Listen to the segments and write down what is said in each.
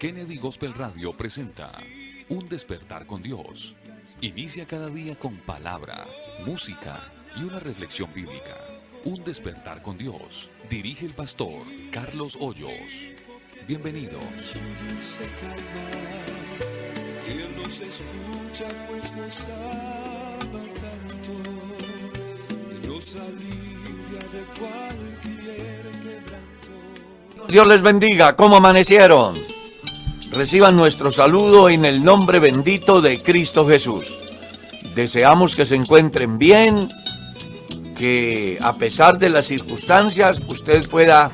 Kennedy Gospel Radio presenta Un despertar con Dios. Inicia cada día con palabra, música y una reflexión bíblica. Un despertar con Dios. Dirige el pastor Carlos Hoyos. Bienvenidos. Dios les bendiga. ¿Cómo amanecieron? Reciban nuestro saludo en el nombre bendito de Cristo Jesús. Deseamos que se encuentren bien, que a pesar de las circunstancias usted pueda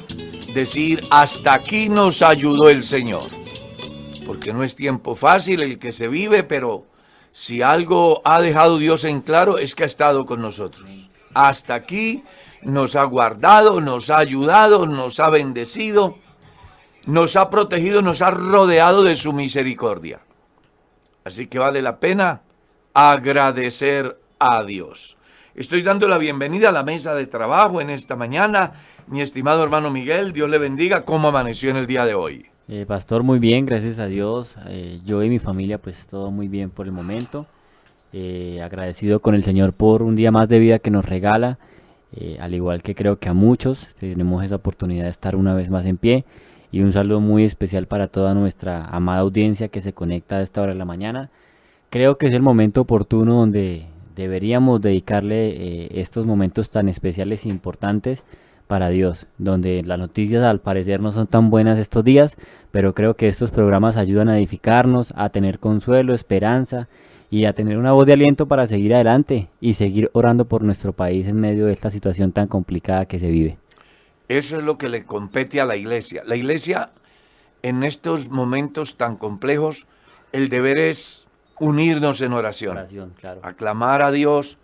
decir, hasta aquí nos ayudó el Señor. Porque no es tiempo fácil el que se vive, pero si algo ha dejado Dios en claro es que ha estado con nosotros. Hasta aquí nos ha guardado, nos ha ayudado, nos ha bendecido nos ha protegido, nos ha rodeado de su misericordia. Así que vale la pena agradecer a Dios. Estoy dando la bienvenida a la mesa de trabajo en esta mañana. Mi estimado hermano Miguel, Dios le bendiga. ¿Cómo amaneció en el día de hoy? Eh, pastor, muy bien, gracias a Dios. Eh, yo y mi familia, pues todo muy bien por el momento. Eh, agradecido con el Señor por un día más de vida que nos regala. al igual que creo que a muchos tenemos esa oportunidad de estar una vez más en pie y un saludo muy especial para toda nuestra amada audiencia que se conecta a esta hora de la mañana. Creo que es el momento oportuno donde deberíamos dedicarle eh, estos momentos tan especiales e importantes para Dios, donde las noticias al parecer no son tan buenas estos días, pero creo que estos programas ayudan a edificarnos, a tener consuelo, esperanza y a tener una voz de aliento para seguir adelante y seguir orando por nuestro país en medio de esta situación tan complicada que se vive. Eso es lo que le compete a la iglesia. La iglesia, en estos momentos tan complejos, el deber es unirnos en oración. Aclamar a Dios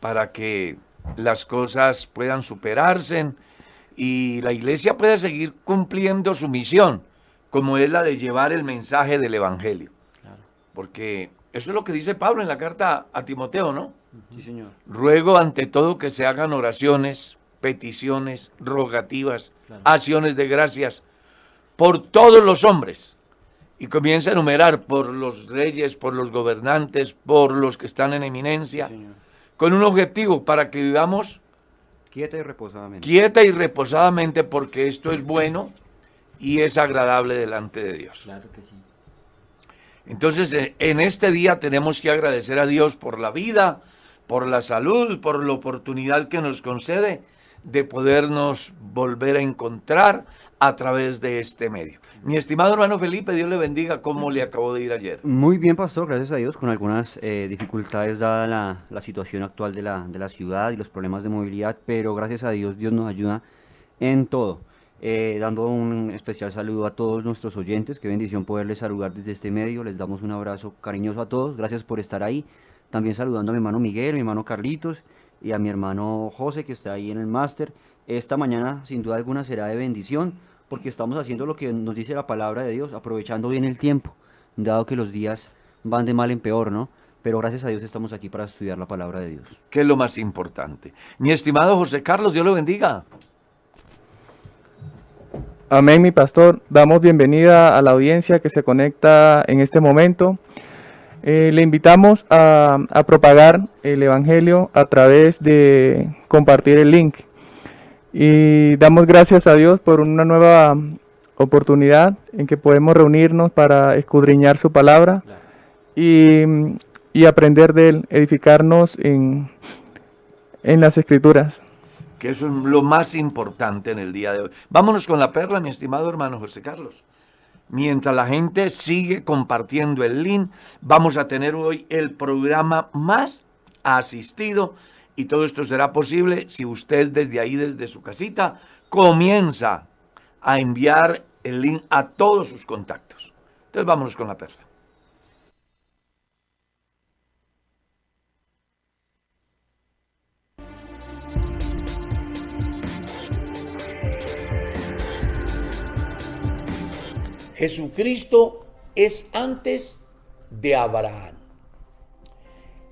para que las cosas puedan superarse y la iglesia pueda seguir cumpliendo su misión, como es la de llevar el mensaje del Evangelio. Porque eso es lo que dice Pablo en la carta a Timoteo, ¿no? Sí, señor. Ruego ante todo que se hagan oraciones, peticiones, rogativas, acciones de gracias por todos los hombres. Y comienza a enumerar por los reyes, por los gobernantes, por los que están en eminencia, con un objetivo para que vivamos quieta y reposadamente. Quieta y reposadamente porque esto es bueno y es agradable delante de Dios. Claro que sí. Entonces, eh, en este día tenemos que agradecer a Dios por la vida, por la salud, por la oportunidad que nos concede de podernos volver a encontrar a través de este medio. Mi estimado hermano Felipe, Dios le bendiga, ¿cómo le acabó de ir ayer? Muy bien, pastor, gracias a Dios, con algunas eh, dificultades dada la, la, situación actual de la, de la ciudad y los problemas de movilidad, pero gracias a Dios, Dios nos ayuda en todo. Eh, dando un especial saludo a todos nuestros oyentes, qué bendición poderles saludar desde este medio, les damos un abrazo cariñoso a todos, gracias por estar ahí, también saludando a mi hermano Miguel, mi hermano Carlitos, y a mi hermano José que está ahí en el máster. Esta mañana sin duda alguna será de bendición porque estamos haciendo lo que nos dice la palabra de Dios, aprovechando bien el tiempo, dado que los días van de mal en peor, ¿no? Pero gracias a Dios estamos aquí para estudiar la palabra de Dios. ¿Qué es lo más importante? Mi estimado José Carlos, Dios lo bendiga. Amén, mi pastor. Damos bienvenida a la audiencia que se conecta en este momento. Eh, le invitamos a, propagar el Evangelio a través de compartir el link. Y damos gracias a Dios por una nueva oportunidad en que podemos reunirnos para escudriñar su palabra y, aprender de él, edificarnos en, en las escrituras. Que eso es lo más importante en el día de hoy. Vámonos con la perla, mi estimado hermano José Carlos. Mientras la gente sigue compartiendo el link, vamos a tener hoy el programa más asistido y todo esto será posible si usted desde ahí, desde su casita, comienza a enviar el link a todos sus contactos. Entonces vámonos con la perla. Jesucristo es antes de Abraham.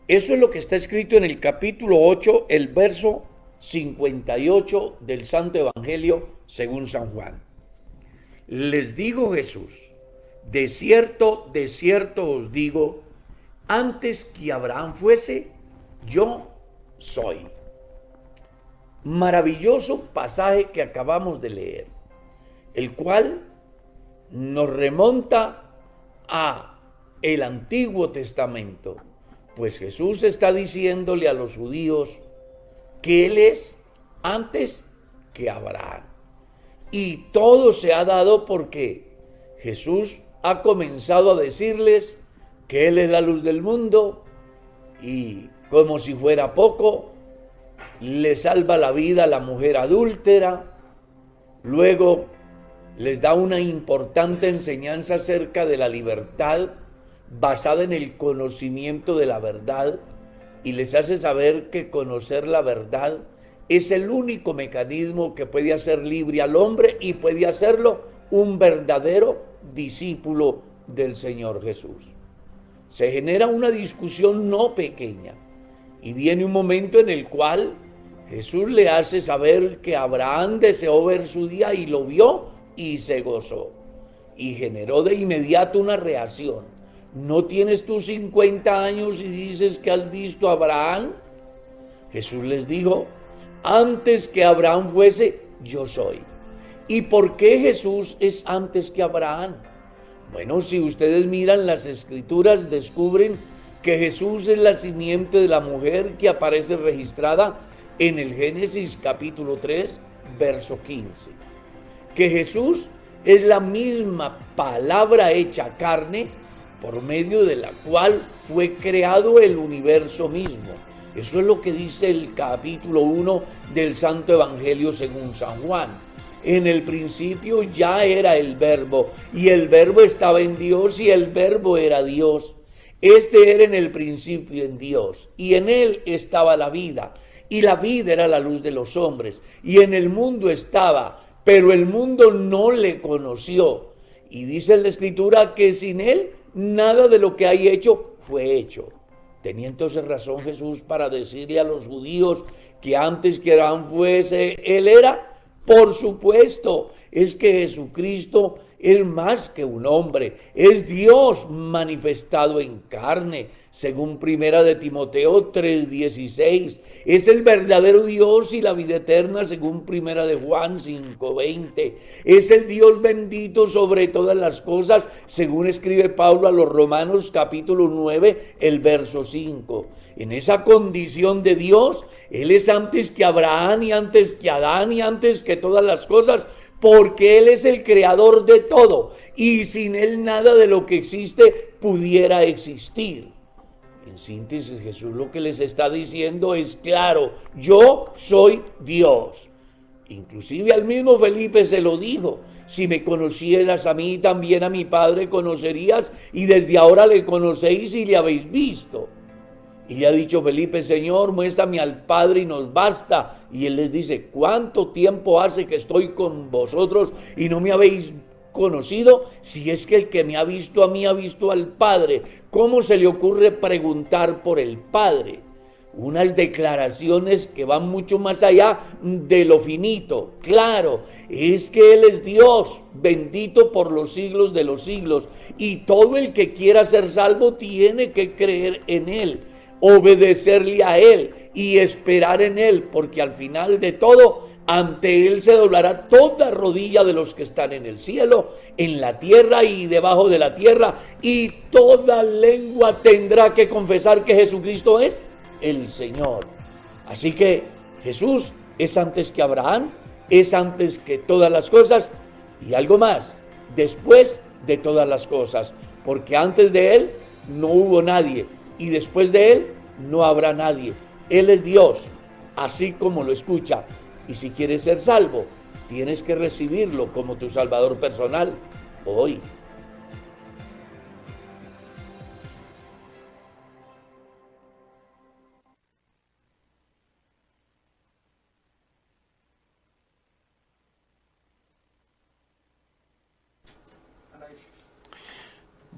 Eso es lo que está escrito en el capítulo 8, el verso 58 del Santo Evangelio según San Juan. Les digo Jesús, de cierto, de cierto os digo, antes que Abraham fuese, yo soy. Maravilloso pasaje que acabamos de leer, el cual nos remonta a el Antiguo Testamento, pues Jesús está diciéndole a los judíos que Él es antes que Abraham. Y todo se ha dado porque Jesús ha comenzado a decirles que Él es la luz del mundo y como si fuera poco, le salva la vida a la mujer adúltera, luego les da una importante enseñanza acerca de la libertad basada en el conocimiento de la verdad y les hace saber que conocer la verdad es el único mecanismo que puede hacer libre al hombre y puede hacerlo un verdadero discípulo del Señor Jesús. Se genera una discusión no pequeña y viene un momento en el cual Jesús le hace saber que Abraham deseó ver su día y lo vio y se gozó. Y generó de inmediato una reacción. ¿No tienes tú 50 años y dices que has visto a Abraham? Jesús les dijo, antes que Abraham fuese, yo soy. ¿Y por qué Jesús es antes que Abraham? Bueno, si ustedes miran las escrituras, descubren que Jesús es la simiente de la mujer que aparece registrada en el Génesis capítulo 3, verso 15. Que Jesús es la misma palabra hecha carne por medio de la cual fue creado el universo mismo. Eso es lo que dice el capítulo 1 del Santo Evangelio según San Juan. En el principio ya era el verbo y el verbo estaba en Dios y el verbo era Dios. Este era en el principio en Dios y en él estaba la vida y la vida era la luz de los hombres y en el mundo estaba, pero el mundo no le conoció. Y dice la escritura que sin él nada de lo que hay hecho fue hecho. Tenía entonces razón Jesús para decirle a los judíos que antes que Abraham fuese, él era. Por supuesto, es que Jesucristo es más que un hombre, es Dios manifestado en carne, según primera de Timoteo 3:16. Es el verdadero Dios y la vida eterna, según primera de Juan 5:20. Es el Dios bendito sobre todas las cosas, según escribe Pablo a los Romanos capítulo 9, el verso 5. En esa condición de Dios, Él es antes que Abraham y antes que Adán y antes que todas las cosas porque Él es el creador de todo y sin Él nada de lo que existe pudiera existir. En síntesis, Jesús lo que les está diciendo es claro, yo soy Dios. Inclusive al mismo Felipe se lo dijo, si me conocieras a mí, también a mi Padre conocerías y desde ahora le conocéis y le habéis visto. Y le ha dicho Felipe, Señor, muéstrame al Padre y nos basta. Y él les dice, ¿cuánto tiempo hace que estoy con vosotros y no me habéis conocido? Si es que el que me ha visto a mí ha visto al Padre. ¿Cómo se le ocurre preguntar por el Padre? Unas declaraciones que van mucho más allá de lo finito. Claro, es que Él es Dios, bendito por los siglos de los siglos. Y todo el que quiera ser salvo tiene que creer en Él obedecerle a Él y esperar en Él, porque al final de todo, ante Él se doblará toda rodilla de los que están en el cielo, en la tierra y debajo de la tierra, y toda lengua tendrá que confesar que Jesucristo es el Señor. Así que Jesús es antes que Abraham, es antes que todas las cosas, y algo más, después de todas las cosas, porque antes de Él no hubo nadie, y después de Él no habrá nadie. Él es Dios, así como lo escucha. Y si quieres ser salvo, tienes que recibirlo como tu Salvador personal hoy.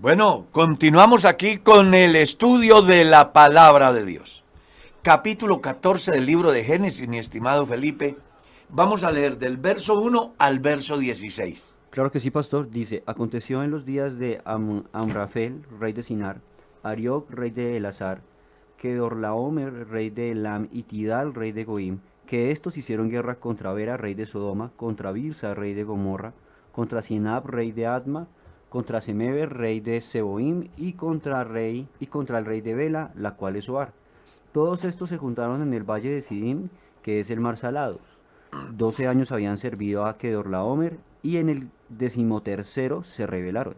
Bueno, continuamos aquí con el estudio de la palabra de Dios. Capítulo 14 del libro de Génesis, mi estimado Felipe. Vamos a leer del verso 1 al verso 16. Claro que sí, pastor. Dice, aconteció en los días de Amrafel, rey de Sinar, Arioc, rey de Elazar, Kedorlaomer, rey de Elam, y Tidal, rey de Goim, que estos hicieron guerra contra Vera, rey de Sodoma, contra Birsa, rey de Gomorra, contra Sinab, rey de Adma, contra Semeber, rey de Seboim, y contra, rey, y contra el rey de Bela, la cual es Oar. Todos estos se juntaron en el valle de Sidim, que es el mar salado. Doce años habían servido a Kedorlaomer, y en el decimotercero se rebelaron.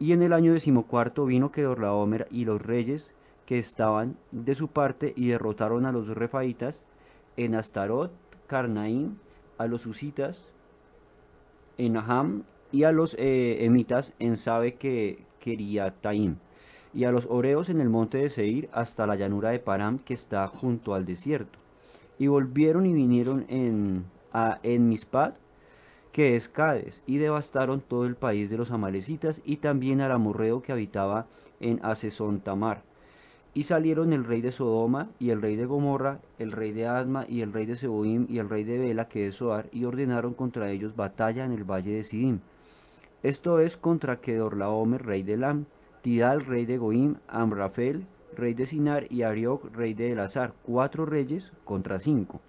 Y en el año decimocuarto vino Kedorlaomer y los reyes que estaban de su parte y derrotaron a los refaitas en Astarot, Carnaim, a los usitas en Aham y a los eh, emitas en Sabe que quería Taim y a los oreos en el monte de Seir hasta la llanura de Param que está junto al desierto. Y volvieron y vinieron en, a, en Mispad, que es Cades, y devastaron todo el país de los amalecitas y también al amorreo que habitaba en Asesón Tamar. Y salieron el rey de Sodoma y el rey de Gomorra, el rey de Adma y el rey de Seboim y el rey de Bela, que es Soar, y ordenaron contra ellos batalla en el valle de Sidim. Esto es contra Kedorlaomer, rey de Lam, Tidal, rey de Goim, Amrafel, rey de Sinar, y Arioc, rey de Elazar, cuatro reyes contra cinco.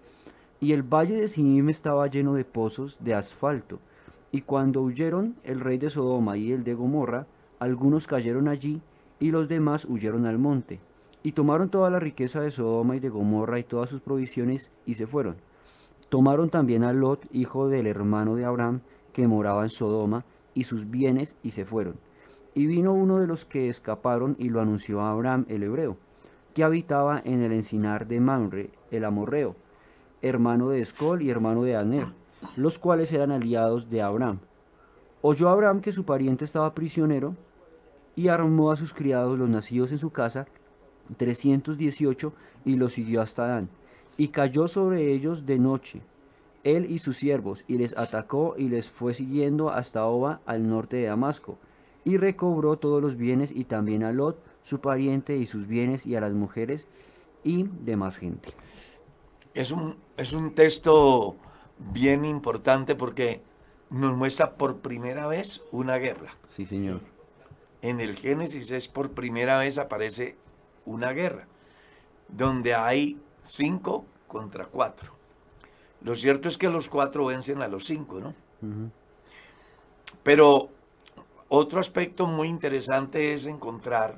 Y el valle de Sinim estaba lleno de pozos de asfalto, y cuando huyeron el rey de Sodoma y el de Gomorra, algunos cayeron allí, y los demás huyeron al monte, y tomaron toda la riqueza de Sodoma y de Gomorra y todas sus provisiones, y se fueron. Tomaron también a Lot, hijo del hermano de Abraham, que moraba en Sodoma, y sus bienes, y se fueron y vino uno de los que escaparon y lo anunció a Abraham el hebreo, que habitaba en el encinar de Manre, el amorreo, hermano de Escol y hermano de Aner, los cuales eran aliados de Abraham. Oyó Abraham que su pariente estaba prisionero, y armó a sus criados los nacidos en su casa, 318, y los siguió hasta Dan, y cayó sobre ellos de noche, él y sus siervos, y les atacó y les fue siguiendo hasta Oba, al norte de Damasco, y recobró todos los bienes y también a Lot, su pariente y sus bienes y a las mujeres y demás gente. Es un, es un texto bien importante porque nos muestra por primera vez una guerra. Sí, señor. En el Génesis es por primera vez aparece una guerra, donde hay cinco contra cuatro. Lo cierto es que los cuatro vencen a los cinco, ¿no? Pero otro aspecto muy interesante es encontrar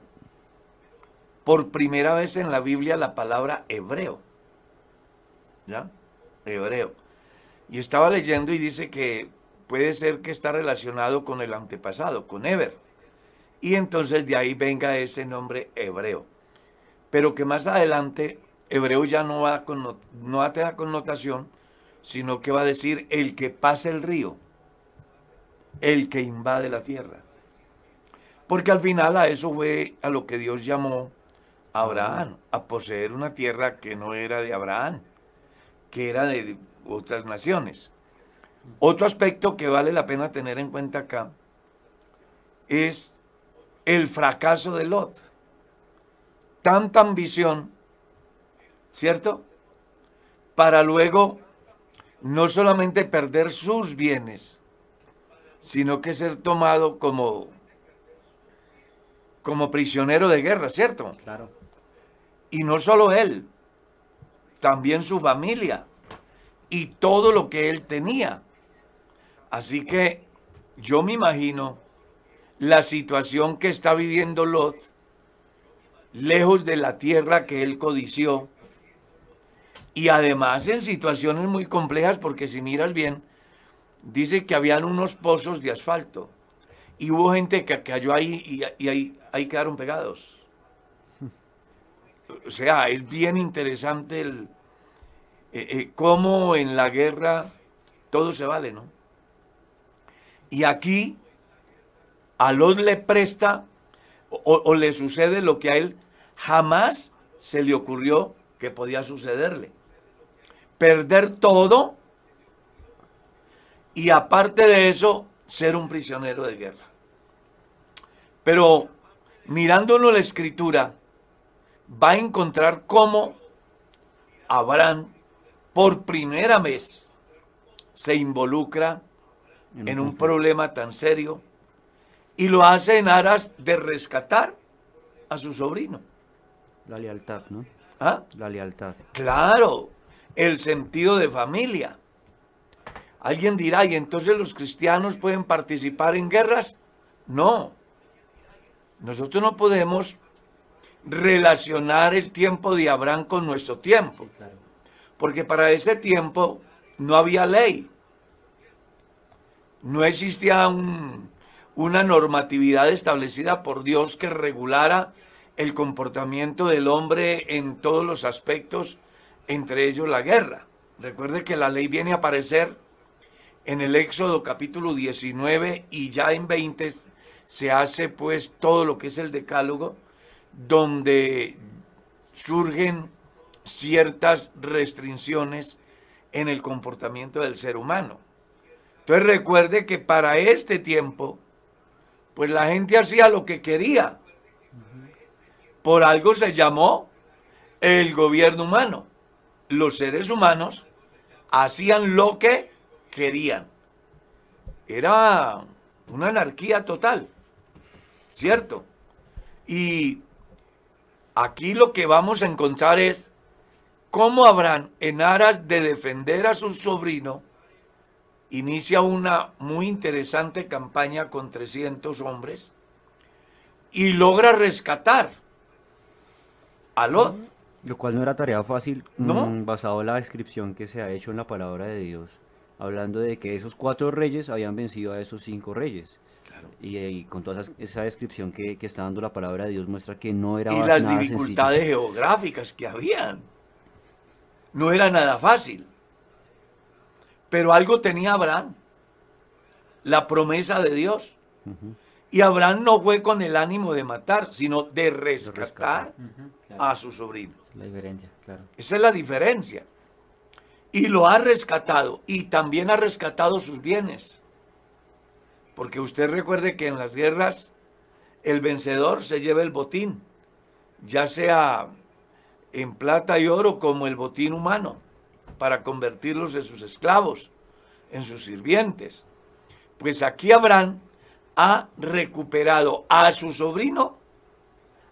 por primera vez en la Biblia la palabra hebreo. ¿Ya? Hebreo. Y estaba leyendo y dice que puede ser que está relacionado con el antepasado, con Eber. Y entonces de ahí venga ese nombre hebreo. Pero que más adelante hebreo ya no va, con, no va a tener connotación, sino que va a decir el que pasa el río el que invade la tierra. Porque al final a eso fue a lo que Dios llamó a Abraham, a poseer una tierra que no era de Abraham, que era de otras naciones. Otro aspecto que vale la pena tener en cuenta acá es el fracaso de Lot. Tanta ambición, ¿cierto? Para luego no solamente perder sus bienes, sino que ser tomado como, como prisionero de guerra, ¿cierto? Claro. Y no solo él, también su familia y todo lo que él tenía. Así que yo me imagino la situación que está viviendo Lot, lejos de la tierra que él codició, y además en situaciones muy complejas, porque si miras bien, dice que habían unos pozos de asfalto y hubo gente que cayó ahí y, ahí, ahí, quedaron pegados. O sea, es bien interesante el, eh, eh, cómo en la guerra todo se vale, ¿no? Y aquí a Lot le presta o, o le sucede lo que a él jamás se le ocurrió que podía sucederle. Perder todo y aparte de eso, ser un prisionero de guerra. Pero mirándolo la escritura, va a encontrar cómo Abraham por primera vez se involucra En un problema tan serio y lo hace en aras de rescatar a su sobrino. La lealtad, ¿no? ¿Ah? La lealtad. Claro, el sentido de familia. Alguien dirá, ¿y entonces los cristianos pueden participar en guerras? No. Nosotros no podemos relacionar el tiempo de Abraham con nuestro tiempo, porque para ese tiempo no había ley. No existía un- una normatividad establecida por Dios que regulara el comportamiento del hombre en todos los aspectos, entre ellos la guerra. Recuerde que la ley viene a aparecer en el Éxodo capítulo 19 y ya en 20 se hace pues todo lo que es el decálogo, donde surgen ciertas restricciones en el comportamiento del ser humano. Entonces recuerde que para este tiempo, pues la gente hacía lo que quería. Por algo se llamó el gobierno humano. Los seres humanos hacían lo que querían. Era una anarquía total, ¿cierto? Y aquí lo que vamos a encontrar es cómo Abraham, en aras de defender a su sobrino, inicia una muy interesante campaña con 300 hombres y logra rescatar a Lot. Lo cual no era tarea fácil, ¿No? mm, basado en la descripción que se ha hecho en la palabra de Dios, hablando de que esos cuatro reyes habían vencido a esos cinco reyes. Y, y con toda esa, esa descripción que, que está dando la palabra de Dios muestra que no era y nada las sencillo. dificultades geográficas que habían. No era nada fácil. Pero algo tenía Abraham, la promesa de Dios. Y Abraham no fue con el ánimo de matar, sino de rescatar rescatar. a su sobrino. La diferencia, claro. Esa es la diferencia. Y lo ha rescatado y también ha rescatado sus bienes. Porque usted recuerde que en las guerras el vencedor se lleva el botín, ya sea en plata y oro como el botín humano, para convertirlos en sus esclavos, en sus sirvientes. Pues aquí Abraham ha recuperado a su sobrino,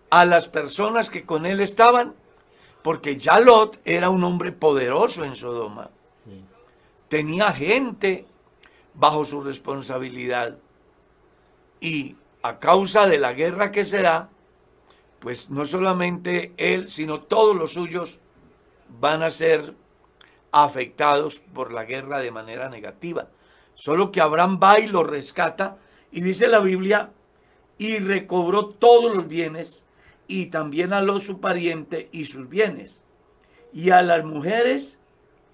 a las personas que con él estaban, porque ya Lot era un hombre poderoso en Sodoma. Sí. Tenía gente bajo su responsabilidad. Y a causa de la guerra que se da, pues no solamente él, sino todos los suyos van a ser afectados por la guerra de manera negativa. Solo que Abraham va y lo rescata y dice la Biblia, y recobró todos los bienes y también a los su pariente y sus bienes y a las mujeres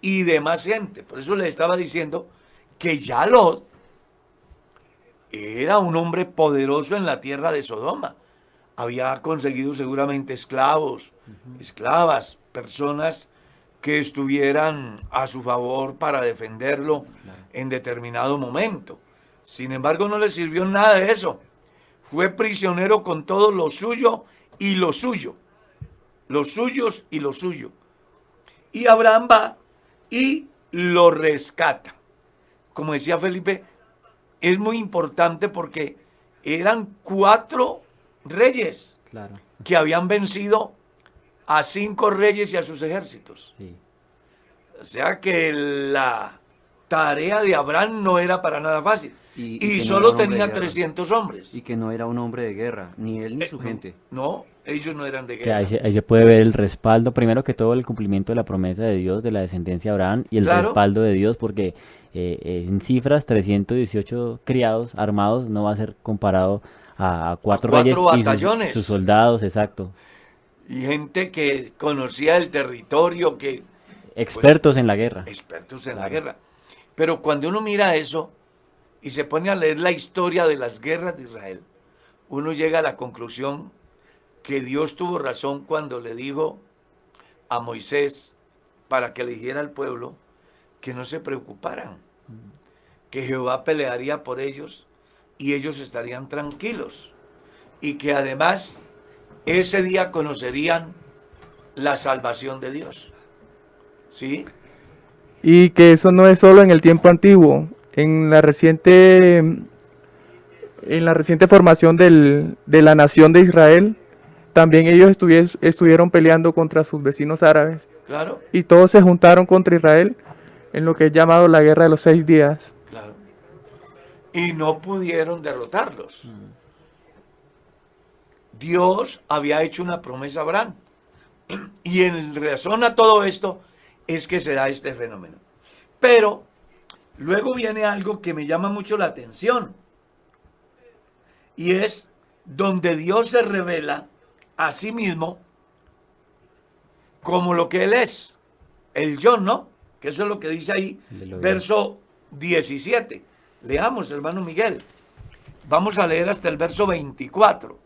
y demás gente. Por eso le estaba diciendo que ya Lot era un hombre poderoso en la tierra de Sodoma. Había conseguido seguramente esclavos, esclavas, personas que estuvieran a su favor para defenderlo en determinado momento. Sin embargo, no le sirvió nada de eso. Fue prisionero con todo lo suyo y lo suyo. Los suyos y lo suyo. Y Abraham va y lo rescata. Como decía Felipe, es muy importante porque eran cuatro reyes Claro, que habían vencido a cinco reyes y a sus ejércitos. sí. O sea que la tarea de Abraham no era para nada fácil. Y- Y, y que no solo tenía guerra. 300 hombres. Y que no era un hombre de guerra, ni él ni Eh, su no, gente. No, ellos no eran de Que guerra. ahí, se, ahí se puede ver el respaldo, primero que todo el cumplimiento de la promesa de Dios, de la descendencia de Abraham, y el Claro. respaldo de Dios, porque eh, eh, en cifras 318 criados armados no va a ser comparado a, a cuatro, reyes y sus- batallones. sus soldados, exacto. Y gente que conocía el territorio, que Expertos en la guerra. expertos en la guerra. Pero cuando uno mira eso y se pone a leer la historia de las guerras de Israel, uno llega a la conclusión que Dios tuvo razón cuando le dijo a Moisés para que le dijera al pueblo que no se preocuparan, que Jehová pelearía por ellos y ellos estarían tranquilos y que además ese día conocerían la salvación de Dios. ¿Sí? Y que eso no es solo en el tiempo antiguo. En la reciente, en la reciente formación del- de la nación de Israel, también ellos estuvies- estuvieron peleando contra sus vecinos árabes Claro, y todos se juntaron contra Israel en lo que es llamado la guerra de los seis días. claro. Y no pudieron derrotarlos. Dios había hecho una promesa a Abraham. Y en razón a todo esto es que se da este fenómeno. Pero luego viene algo que me llama mucho la atención. Y es donde Dios se revela a sí mismo como lo que Él es. El yo, ¿no? Que eso es lo que dice ahí, Aleluya. verso 17. Leamos, hermano Miguel. Vamos a leer hasta el verso 24.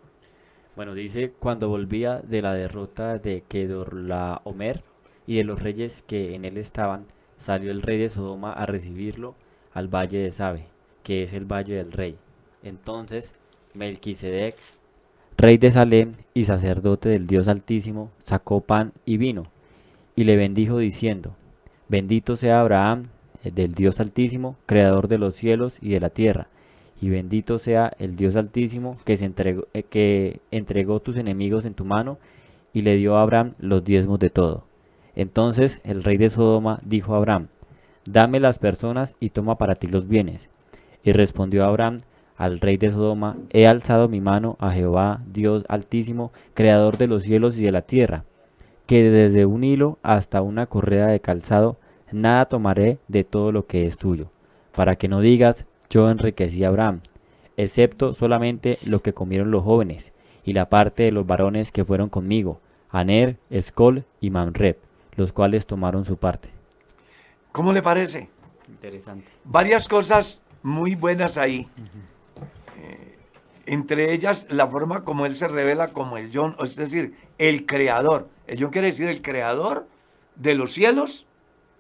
Bueno, dice, cuando volvía de la derrota de Kedorlaomer y de los reyes que en él estaban, salió el rey de Sodoma a recibirlo al valle de Sabe, que es el valle del rey. Entonces, Melquisedec, rey de Salem y sacerdote del Dios Altísimo, sacó pan y vino, y le bendijo diciendo, Bendito sea Abraham, del Dios Altísimo, creador de los cielos y de la tierra, y bendito sea el Dios Altísimo que, se entregó, eh, que entregó tus enemigos en tu mano y le dio a Abraham los diezmos de todo. Entonces el rey de Sodoma dijo a Abraham, Dame las personas y toma para ti los bienes. Y respondió Abraham al rey de Sodoma, He alzado mi mano a Jehová, Dios Altísimo, creador de los cielos y de la tierra, que desde un hilo hasta una correa de calzado, nada tomaré de todo lo que es tuyo, para que no digas, yo enriquecí a Abraham, excepto solamente lo que comieron los jóvenes, y la parte de los varones que fueron conmigo, Aner, Escol y Mamrep, los cuales tomaron su parte. ¿Cómo le parece? Interesante. varias cosas muy buenas ahí. Eh, entre ellas, la forma como él se revela como el John, es decir, el creador. El John quiere decir el creador de los cielos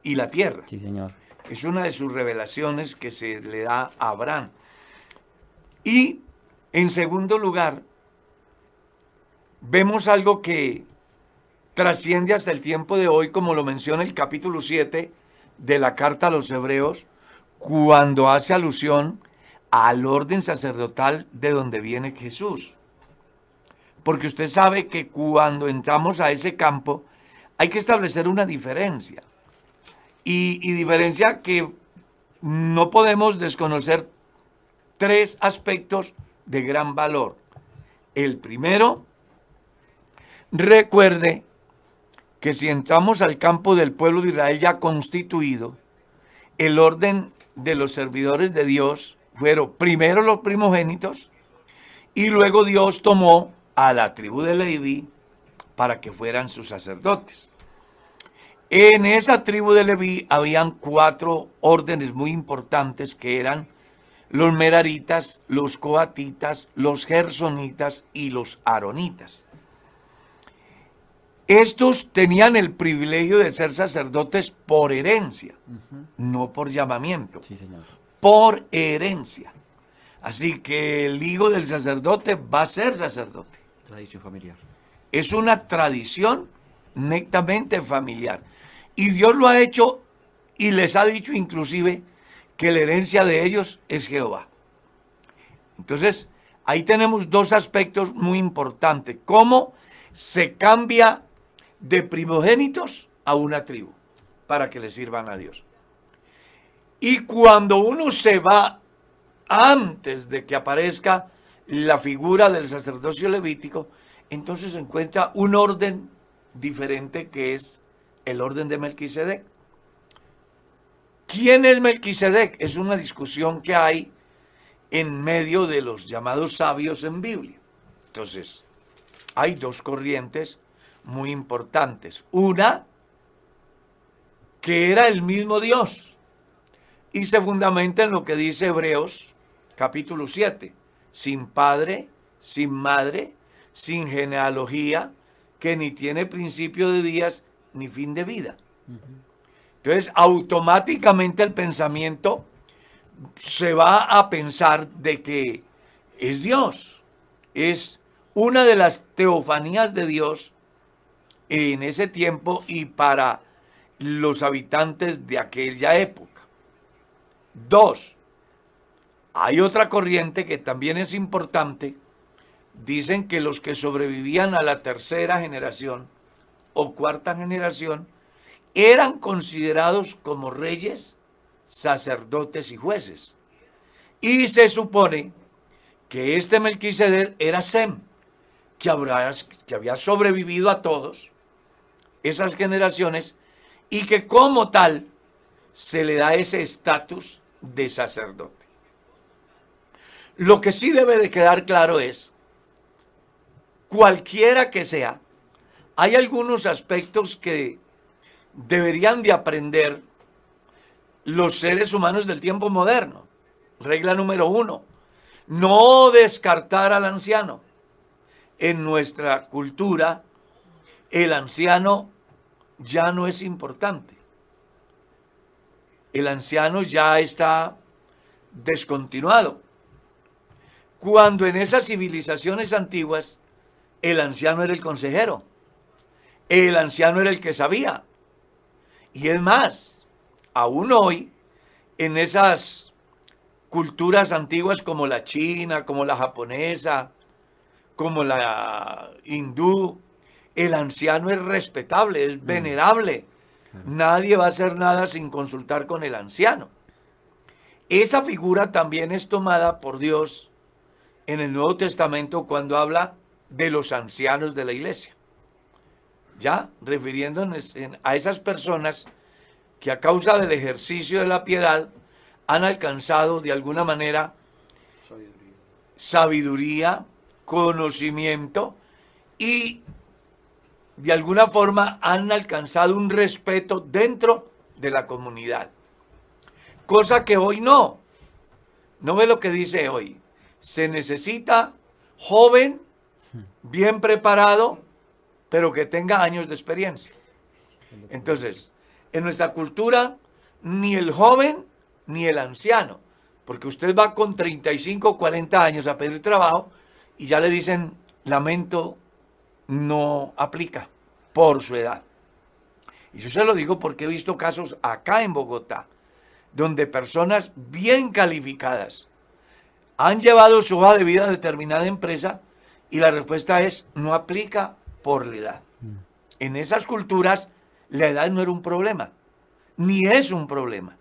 y la tierra. Sí, señor. Es una de sus revelaciones que se le da a Abraham. Y en segundo lugar, vemos algo que trasciende hasta el tiempo de hoy, como lo menciona el capítulo 7 de la carta a los hebreos, cuando hace alusión al orden sacerdotal de donde viene Jesús. Porque usted sabe que cuando entramos a ese campo hay que establecer una diferencia. Y, y diferencia que no podemos desconocer tres aspectos de gran valor. El primero, recuerde que si entramos al campo del pueblo de Israel ya constituido, el orden de los servidores de Dios fueron primero los primogénitos y luego Dios tomó a la tribu de Leví para que fueran sus sacerdotes. En esa tribu de Leví habían cuatro órdenes muy importantes que eran los meraritas, los coatitas, los gersonitas y los aronitas. Estos tenían el privilegio de ser sacerdotes por herencia, no por llamamiento, Sí, señor. por herencia. Así que el hijo del sacerdote va a ser sacerdote. Tradición familiar. Es una tradición netamente familiar. Y Dios lo ha hecho y les ha dicho inclusive que la herencia de ellos es Jehová. Entonces, ahí tenemos dos aspectos muy importantes. Cómo se cambia de primogénitos a una tribu para que le sirvan a Dios. Y cuando uno se va antes de que aparezca la figura del sacerdocio levítico, entonces encuentra un orden diferente que es el orden de Melquisedec. ¿Quién es Melquisedec? Es una discusión que hay en medio de los llamados sabios en Biblia. Entonces, hay dos corrientes muy importantes. Una, que era el mismo Dios, y se fundamenta en lo que dice Hebreos capítulo 7, sin padre, sin madre, sin genealogía, que ni tiene principio de días ni fin de vida. Entonces, automáticamente el pensamiento se va a pensar de que es Dios, es una de las teofanías de Dios en ese tiempo y para los habitantes de aquella época. Dos, Hay otra corriente que también es importante. Dicen que los que sobrevivían a la tercera generación o cuarta generación eran considerados como reyes, sacerdotes y jueces. Y se supone que este Melquisedec era Sem, que, que había sobrevivido a todos esas generaciones y que como tal se le da ese estatus de sacerdote. Lo que sí debe de quedar claro es, cualquiera que sea, hay algunos aspectos que deberían de aprender los seres humanos del tiempo moderno. Regla número uno, no descartar al anciano. En nuestra cultura, el anciano ya no es importante. El anciano ya está descontinuado. Cuando en esas civilizaciones antiguas el anciano era el consejero, el anciano era el que sabía. Y es más, aún hoy, en esas culturas antiguas como la china, como la japonesa, como la hindú, el anciano es respetable, es mm. venerable. Nadie va a hacer nada sin consultar con el anciano. Esa figura también es tomada por Dios en el Nuevo Testamento cuando habla de los ancianos de la iglesia. Ya refiriéndonos a esas personas que a causa del ejercicio de la piedad han alcanzado de alguna manera sabiduría conocimiento y de alguna forma han alcanzado un respeto dentro de la comunidad. Cosa que hoy no. No ve lo que dice hoy. Se necesita joven, bien preparado, pero que tenga años de experiencia. Entonces, en nuestra cultura, ni el joven ni el anciano, porque usted va con 35, 40 años a pedir trabajo y ya le dicen, lamento, no aplica por su edad. Y yo se lo digo porque he visto casos acá en Bogotá, donde personas bien calificadas han llevado su hoja de vida a determinada empresa y la respuesta es no aplica por la edad. Mm. En esas culturas la edad no era un problema, ni es un problema.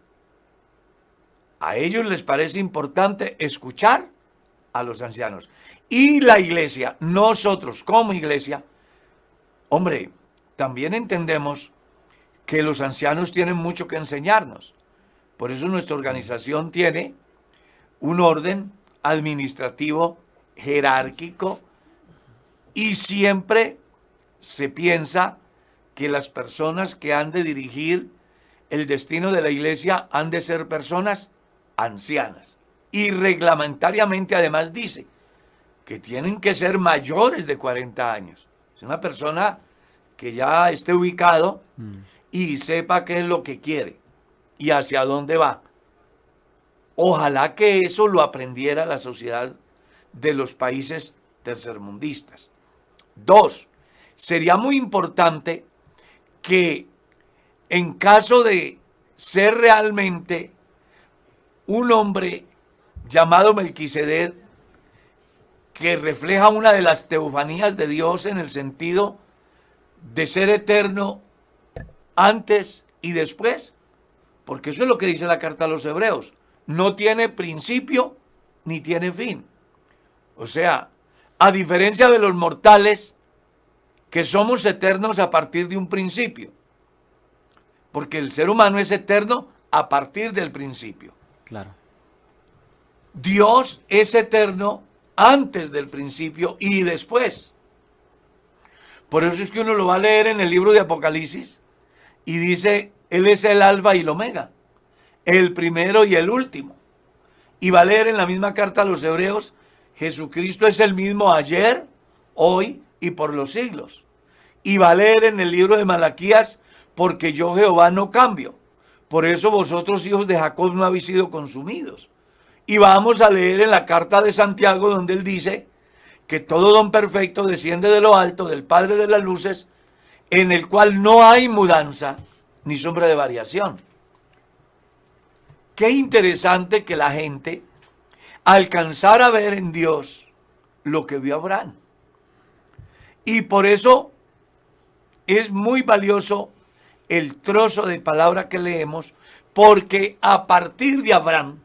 A ellos les parece importante escuchar a los ancianos. Y la iglesia, nosotros como iglesia, hombre, también entendemos que los ancianos tienen mucho que enseñarnos. Por eso nuestra organización tiene un orden administrativo jerárquico y siempre se piensa que las personas que han de dirigir el destino de la iglesia han de ser personas ancianas. Y reglamentariamente además dice que tienen que ser mayores de 40 años. Es una persona que ya esté ubicado mm. y sepa qué es lo que quiere y hacia dónde va. Ojalá que eso lo aprendiera la sociedad de los países tercermundistas. Dos, sería muy importante que en caso de ser realmente un hombre llamado Melquisedec que refleja una de las teofanías de Dios en el sentido de ser eterno antes y después, porque eso es lo que dice la carta a los hebreos, no tiene principio ni tiene fin. O sea, a diferencia de los mortales, que somos eternos a partir de un principio, porque el ser humano es eterno a partir del principio. Claro. Dios es eterno antes del principio y después. Por eso es que uno lo va a leer en el libro de Apocalipsis y dice, Él es el alfa y el omega, el primero y el último. Y va a leer en la misma carta a los hebreos, Jesucristo es el mismo ayer, hoy y por los siglos. Y va a leer en el libro de Malaquías, porque yo Jehová no cambio. Por eso vosotros, hijos de Jacob, no habéis sido consumidos. Y vamos a leer en la carta de Santiago donde él dice que todo don perfecto desciende de lo alto, del Padre de las Luces, en el cual no hay mudanza ni sombra de variación. Qué interesante que la gente alcanzar a ver en Dios lo que vio Abraham. Y por eso es muy valioso el trozo de palabra que leemos, porque a partir de Abraham,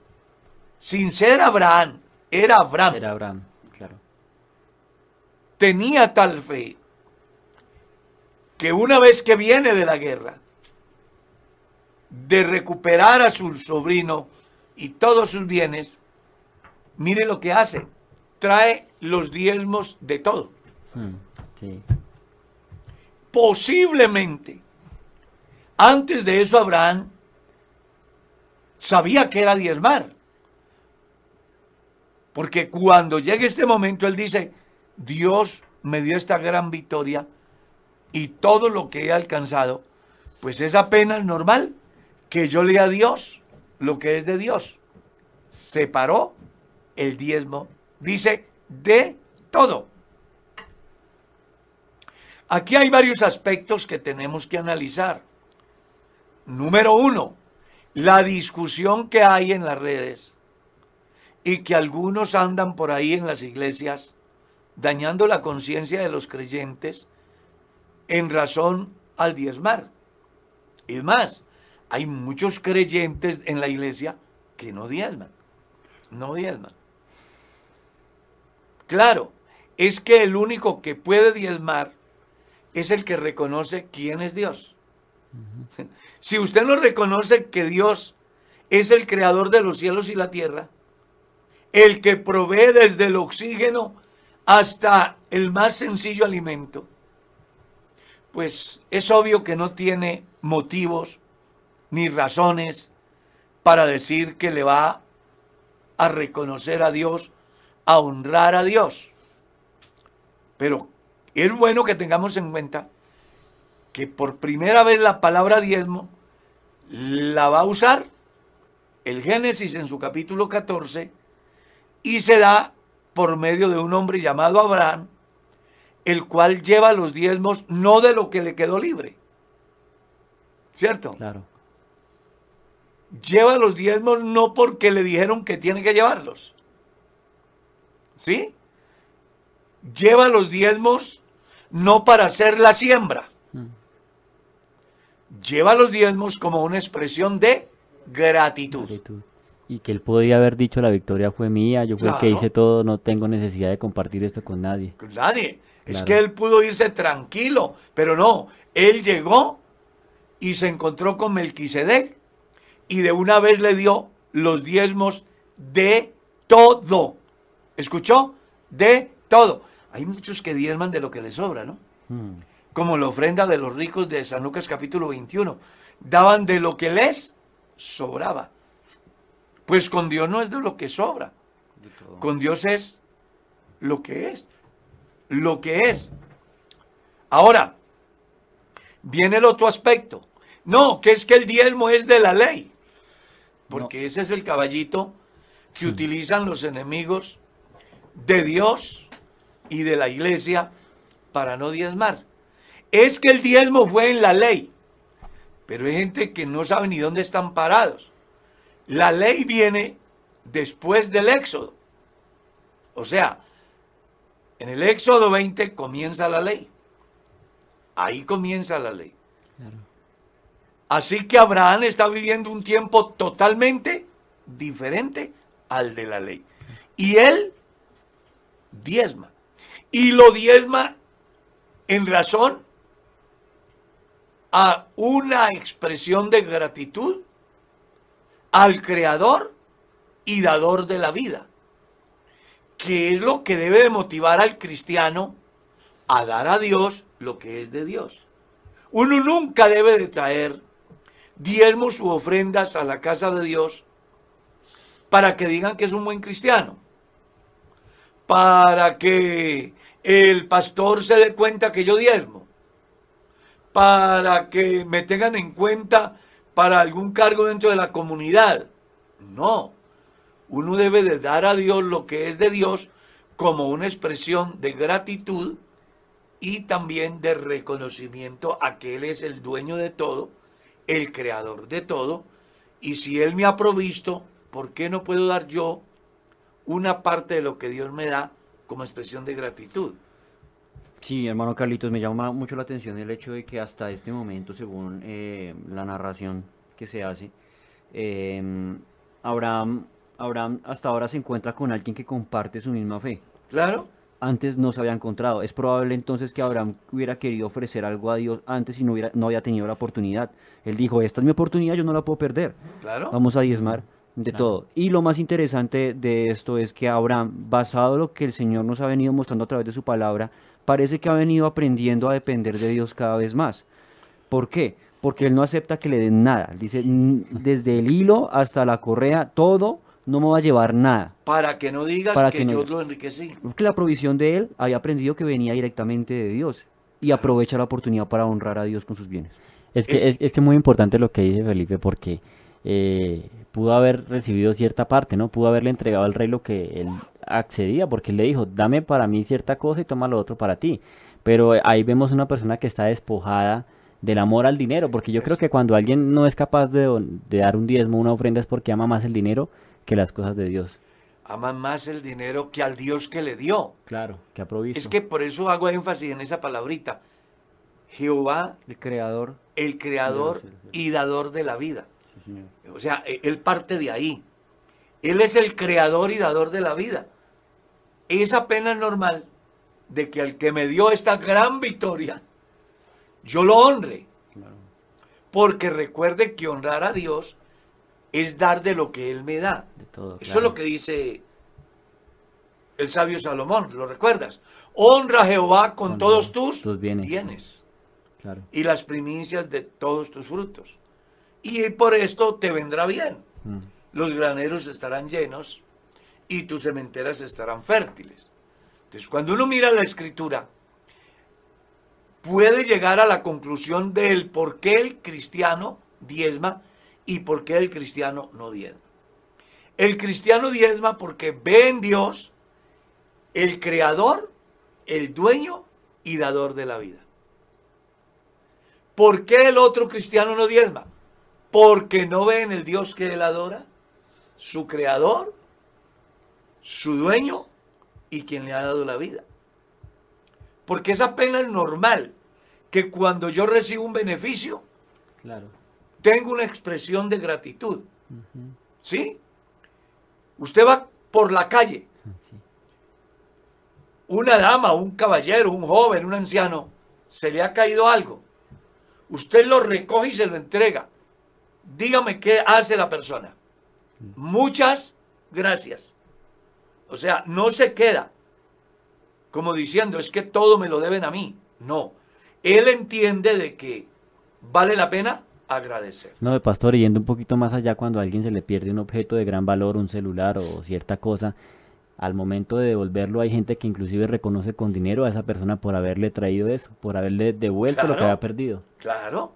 sin ser Abraham, era Abraham. Era Abraham, claro. Tenía tal fe que una vez que viene de la guerra, de recuperar a su sobrino y todos sus bienes, mire lo que hace. Trae los diezmos de todo. Mm, sí. Posiblemente, antes de eso Abraham sabía que era diezmar. Porque cuando llegue este momento, él dice, Dios me dio esta gran victoria y todo lo que he alcanzado, pues es apenas normal que yo lea a Dios lo que es de Dios. Separó el diezmo, dice, de todo. Aquí hay varios aspectos que tenemos que analizar. Número uno, la discusión que hay en las redes y que algunos andan por ahí en las iglesias dañando la conciencia de los creyentes en razón al diezmar. Es más, hay muchos creyentes en la iglesia que no diezman. No diezman. Claro, es que el único que puede diezmar es el que reconoce quién es Dios. Si usted no reconoce que Dios es el creador de los cielos y la tierra, el que provee desde el oxígeno hasta el más sencillo alimento, pues es obvio que no tiene motivos ni razones para decir que le va a reconocer a Dios, a honrar a Dios. Pero es bueno que tengamos en cuenta que por primera vez la palabra diezmo la va a usar el Génesis en su capítulo 14 y se da por medio de un hombre llamado Abraham, el cual lleva los diezmos no de lo que le quedó libre. ¿Cierto? Claro. Lleva los diezmos no porque le dijeron que tiene que llevarlos. ¿Sí? Lleva los diezmos no para hacer la siembra. Mm. Lleva los diezmos como una expresión de gratitud. Gratitud. Y que él podía haber dicho la victoria fue mía, yo fui el que hice todo, no tengo necesidad de compartir esto con nadie. Nadie. Es que él pudo irse tranquilo, pero no. Él llegó y se encontró con Melquisedec y de una vez le dio los diezmos de todo. ¿Escuchó? De todo. Hay muchos que diezman de lo que les sobra, ¿no? Mm, Como la ofrenda de los ricos de San Lucas capítulo 21. Daban de lo que les sobraba. Pues con Dios no es de lo que sobra. Con Dios es lo que es. Lo que es. Ahora, viene el otro aspecto. No, que es que el diezmo es de la ley. Porque ese es el caballito que utilizan los enemigos de Dios y de la iglesia para no diezmar. Es que el diezmo fue en la ley. Pero hay gente que no sabe ni dónde están parados. La ley viene después del Éxodo. O sea, en el Éxodo 20 comienza la ley. Ahí comienza la ley. claro. Así que Abraham está viviendo un tiempo totalmente diferente al de la ley. Y él diezma. Y lo diezma en razón a una expresión de gratitud al creador y dador de la vida. Que es lo que debe de motivar al cristiano a dar a Dios lo que es de Dios. Uno nunca debe de traer diezmos u ofrendas a la casa de Dios para que digan que es un buen cristiano. Para que el pastor se dé cuenta que yo diezmo. Para que me tengan en cuenta para algún cargo dentro de la comunidad. No. Uno debe de dar a Dios lo que es de Dios como una expresión de gratitud y también de reconocimiento a que Él es el dueño de todo, el creador de todo, y si Él me ha provisto, ¿por qué no puedo dar yo una parte de lo que Dios me da como expresión de gratitud. Sí, hermano Carlitos, me llama mucho la atención el hecho de que hasta este momento, según eh, la narración que se hace, em, Abraham, Abraham hasta ahora se encuentra con alguien que comparte su misma fe. Claro, Antes no se había encontrado. Es probable entonces que Abraham hubiera querido ofrecer algo a Dios antes y no, hubiera, no había tenido la oportunidad. Él dijo, esta es mi oportunidad, yo no la puedo perder. claro. Vamos a diezmar de Claro. todo. Y lo más interesante de esto es que Abraham, basado en lo que el Señor nos ha venido mostrando a través de su palabra, parece que ha venido aprendiendo a depender de Dios cada vez más. ¿Por qué? Porque él no acepta que le den nada. Él Dice, "Mm, desde el hilo hasta la correa, todo no me va a llevar nada. Para que no digas Para que, que no yo digas. lo enriquecí. Porque la provisión de él había aprendido que venía directamente de Dios y aprovecha la oportunidad para honrar a Dios con sus bienes. Es que Es- es, es que muy importante lo que dice Felipe porque eh, pudo haber recibido cierta parte, ¿no? Pudo haberle entregado al rey lo que él accedía porque él le dijo, dame para mí cierta cosa y toma lo otro para ti. Pero eh, ahí vemos una persona que está despojada del amor al dinero, porque yo creo que cuando alguien no es capaz de, dar un diezmo, una ofrenda, es porque ama más el dinero que las cosas de Dios. Aman más el dinero que al Dios que le dio. Claro, que ha provisto. Es que por eso hago énfasis en esa palabrita. Jehová, El creador. el creador y dador de la vida. O sea, e- él parte de ahí. Él es el creador y dador de la vida. Es apenas normal de que al que me dio esta gran victoria, yo lo honre. Porque recuerde que honrar a Dios es dar de lo que Él me da. de todo, Eso claro. es lo que dice el sabio Salomón, ¿lo recuerdas? Honra a Jehová con Con todos todos tus, tus bienes. bienes Claro. y las primicias de todos tus frutos. Y por esto te vendrá bien. Mm. Los graneros estarán llenos y tus cementeras estarán fértiles. Entonces, cuando uno mira la escritura, puede llegar a la conclusión del por qué el cristiano diezma y por qué el cristiano no diezma. El cristiano diezma porque ve en Dios el creador, el dueño y dador de la vida. ¿Por qué el otro cristiano no diezma? Porque no ve en el Dios que él adora, su creador, su dueño y quien le ha dado la vida. Porque es apenas normal que cuando yo recibo un beneficio, Claro. tengo una expresión de gratitud. ¿Sí? Usted va por la calle, Sí. una dama, un caballero, un joven, un anciano, se le ha caído algo. Usted lo recoge y se lo entrega. Dígame qué hace la persona. Muchas gracias. O sea, no se queda como diciendo, es que todo me lo deben a mí. No. Él entiende de que vale la pena agradecer. No, de pastor, yendo un poquito más allá, cuando a alguien se le pierde un objeto de gran valor, un celular o cierta cosa, al momento de devolverlo hay gente que inclusive reconoce con dinero a esa persona por haberle traído eso, por haberle devuelto lo que había perdido. Claro.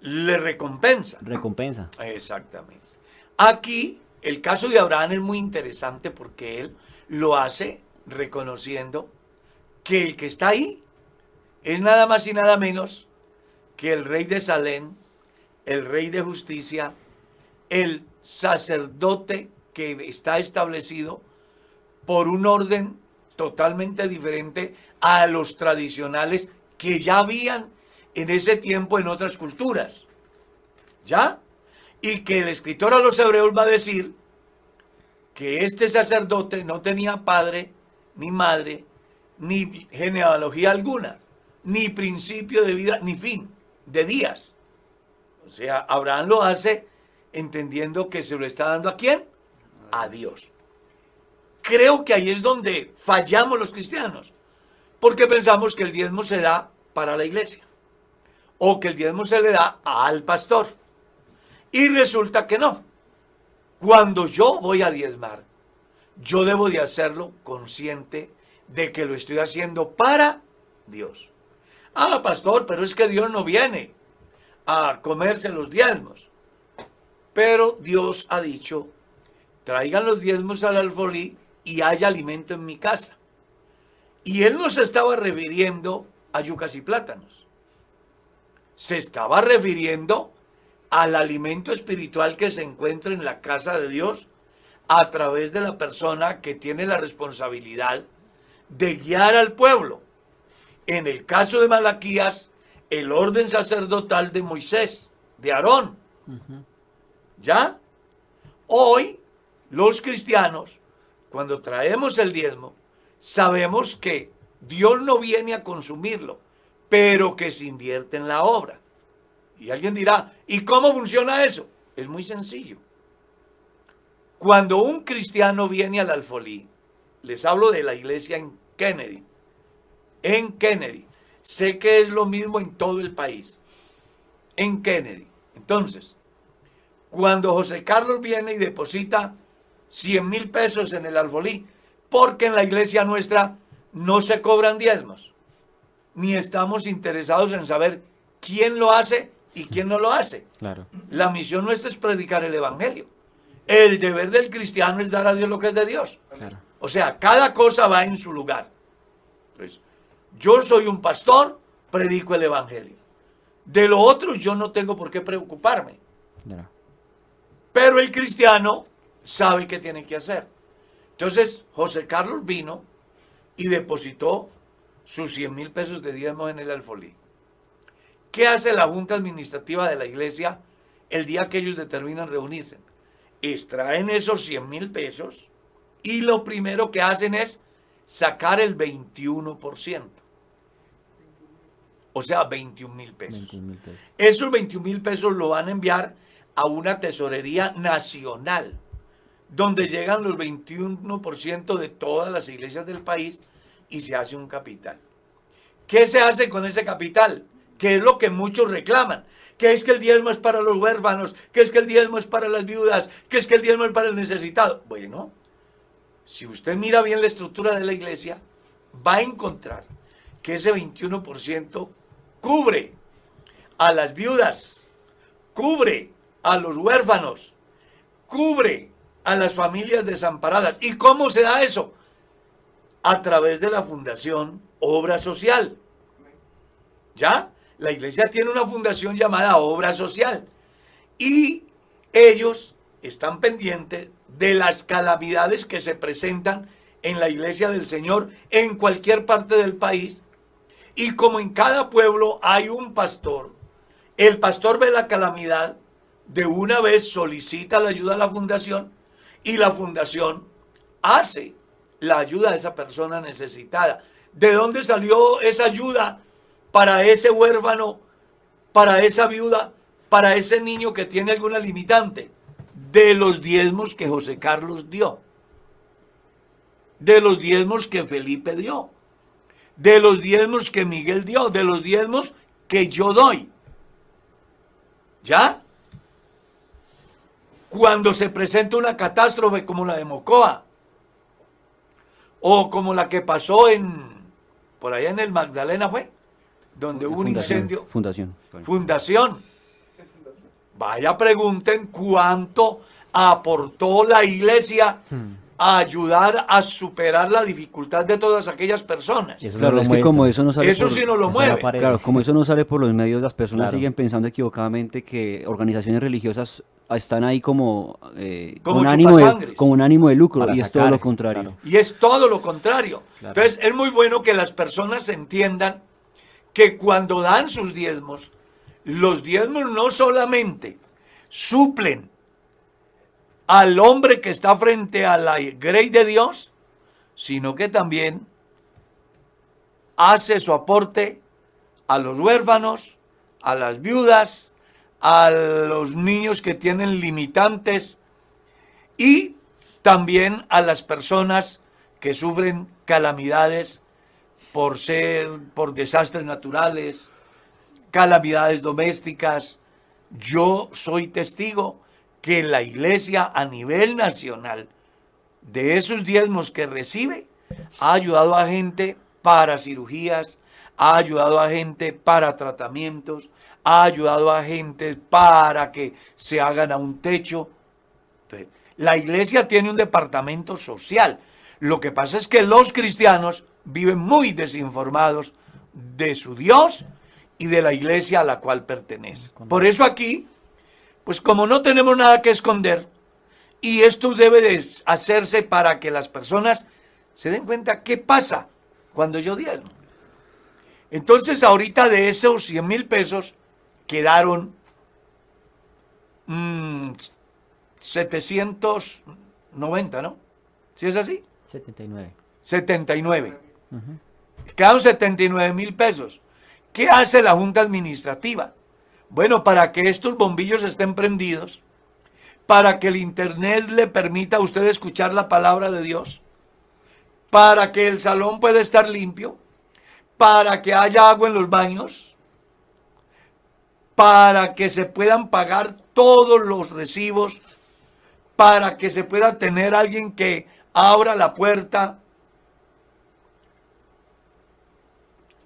Le recompensa. Recompensa. Exactamente. Aquí el caso de Abraham es muy interesante porque él lo hace reconociendo que el que está ahí es nada más y nada menos que el rey de Salem, el rey de justicia, el sacerdote que está establecido por un orden totalmente diferente a los tradicionales que ya habían en ese tiempo en otras culturas. ¿Ya? Y que el escritor a los hebreos va a decir que este sacerdote no tenía padre, ni madre, ni genealogía alguna, ni principio de vida, ni fin de días. O sea, Abraham lo hace entendiendo que se lo está dando a quién? A Dios. Creo que ahí es donde fallamos los cristianos, porque pensamos que el diezmo se da para la iglesia, o que el diezmo se le da al pastor. Y resulta que no. Cuando yo voy a diezmar, yo debo de hacerlo consciente de que lo estoy haciendo para Dios. Ah, pastor, pero es que Dios no viene a comerse los diezmos. Pero Dios ha dicho, traigan los diezmos al alfolí y haya alimento en mi casa. Y él no se estaba refiriendo a yucas y plátanos. Se estaba refiriendo al alimento espiritual que se encuentra en la casa de Dios, a través de la persona que tiene la responsabilidad de guiar al pueblo. En el caso de Malaquías, el orden sacerdotal de Moisés, de Aarón. ¿Ya? Hoy, los cristianos, cuando traemos el diezmo, sabemos que Dios no viene a consumirlo, pero que se invierte en la obra. Y alguien dirá, ¿y cómo funciona eso? Es muy sencillo. Cuando un cristiano viene al alfolí, les hablo de la iglesia en Kennedy, en Kennedy, sé que es lo mismo en todo el país, en Kennedy. Entonces, cuando José Carlos viene y deposita 100 mil pesos en el alfolí, porque en la iglesia nuestra no se cobran diezmos, ni estamos interesados en saber quién lo hace y quién no lo hace. Claro. La misión nuestra es predicar el Evangelio. El deber del cristiano es dar a Dios lo que es de Dios. Claro. O sea, cada cosa va en su lugar. Entonces, yo soy un pastor, predico el Evangelio. De lo otro yo no tengo por qué preocuparme. Pero el cristiano sabe qué tiene que hacer. Entonces, José Carlos vino y depositó sus 100 mil pesos de diezmo en el alfolí. ¿Qué hace la Junta Administrativa de la Iglesia el día que ellos determinan reunirse? Extraen esos 100 mil pesos y lo primero que hacen es sacar el 21%. O sea, 21 mil pesos. 21 mil pesos. Esos 21 mil pesos lo van a enviar a una tesorería nacional, donde llegan los 21% de todas las iglesias del país y se hace un capital. ¿Qué se hace con ese capital? Que es lo que muchos reclaman. Que es que el diezmo es para los huérfanos, que es que el diezmo es para las viudas, que es que el diezmo es para el necesitado. Bueno, si usted mira bien la estructura de la iglesia, va a encontrar que ese 21% cubre a las viudas, cubre a los huérfanos, cubre a las familias desamparadas. ¿Y cómo se da eso? A través de la Fundación Obra Social. ¿Ya? La iglesia tiene una fundación llamada Obra Social. Y ellos están pendientes de las calamidades que se presentan en la iglesia del Señor en cualquier parte del país. Y como en cada pueblo hay un pastor, el pastor ve la calamidad, de una vez solicita la ayuda a la fundación y la fundación hace la ayuda a esa persona necesitada. ¿De dónde salió esa ayuda para ese huérfano, para esa viuda, para ese niño que tiene alguna limitante? De los diezmos que José Carlos dio, de los diezmos que Felipe dio, de los diezmos que Miguel dio, de los diezmos que yo doy. ¿Ya? Cuando se presenta una catástrofe como la de Mocoa, o como la que pasó en, por allá en el Magdalena fue, donde hubo un incendio, Fundación. fundación. Vaya pregunten cuánto aportó la iglesia a ayudar a superar la dificultad de todas aquellas personas. Y eso Claro, no lo es que como muestran. eso no sale Eso por, sí no lo mueve. Claro, como eso no sale por los medios, las personas Claro. siguen pensando equivocadamente que organizaciones religiosas están ahí como, eh, Como con, ánimo de, con un ánimo de lucro Para y es todo lo contrario. claro. Y es todo lo contrario. Claro. Entonces es muy bueno que las personas entiendan que cuando dan sus diezmos, los diezmos no solamente suplen al hombre que está frente a la grey de Dios, sino que también hace su aporte a los huérfanos, a las viudas, a los niños que tienen limitantes y también a las personas que sufren calamidades por ser por desastres naturales, calamidades domésticas. Yo soy testigo que la iglesia a nivel nacional de esos diezmos que recibe ha ayudado a gente para cirugías, ha ayudado a gente para tratamientos, ha ayudado a gente para que se hagan a un techo. Entonces, La iglesia tiene un departamento social. Lo que pasa es que los cristianos viven muy desinformados de su Dios y de la iglesia a la cual pertenece. Por eso aquí, pues como no tenemos nada que esconder Y esto debe de hacerse para que las personas se den cuenta qué pasa cuando yo diezmo. Entonces ahorita de esos 100 mil pesos quedaron mm, 790, ¿no? ¿Sí es así? 79. 79. Quedaron 79 mil pesos. ¿Qué hace la Junta Administrativa? Bueno, para que estos bombillos estén prendidos, para que el Internet le permita a usted escuchar la palabra de Dios, para que el salón pueda estar limpio, para que haya agua en los baños, para que se puedan pagar todos los recibos, para que se pueda tener alguien que abra la puerta,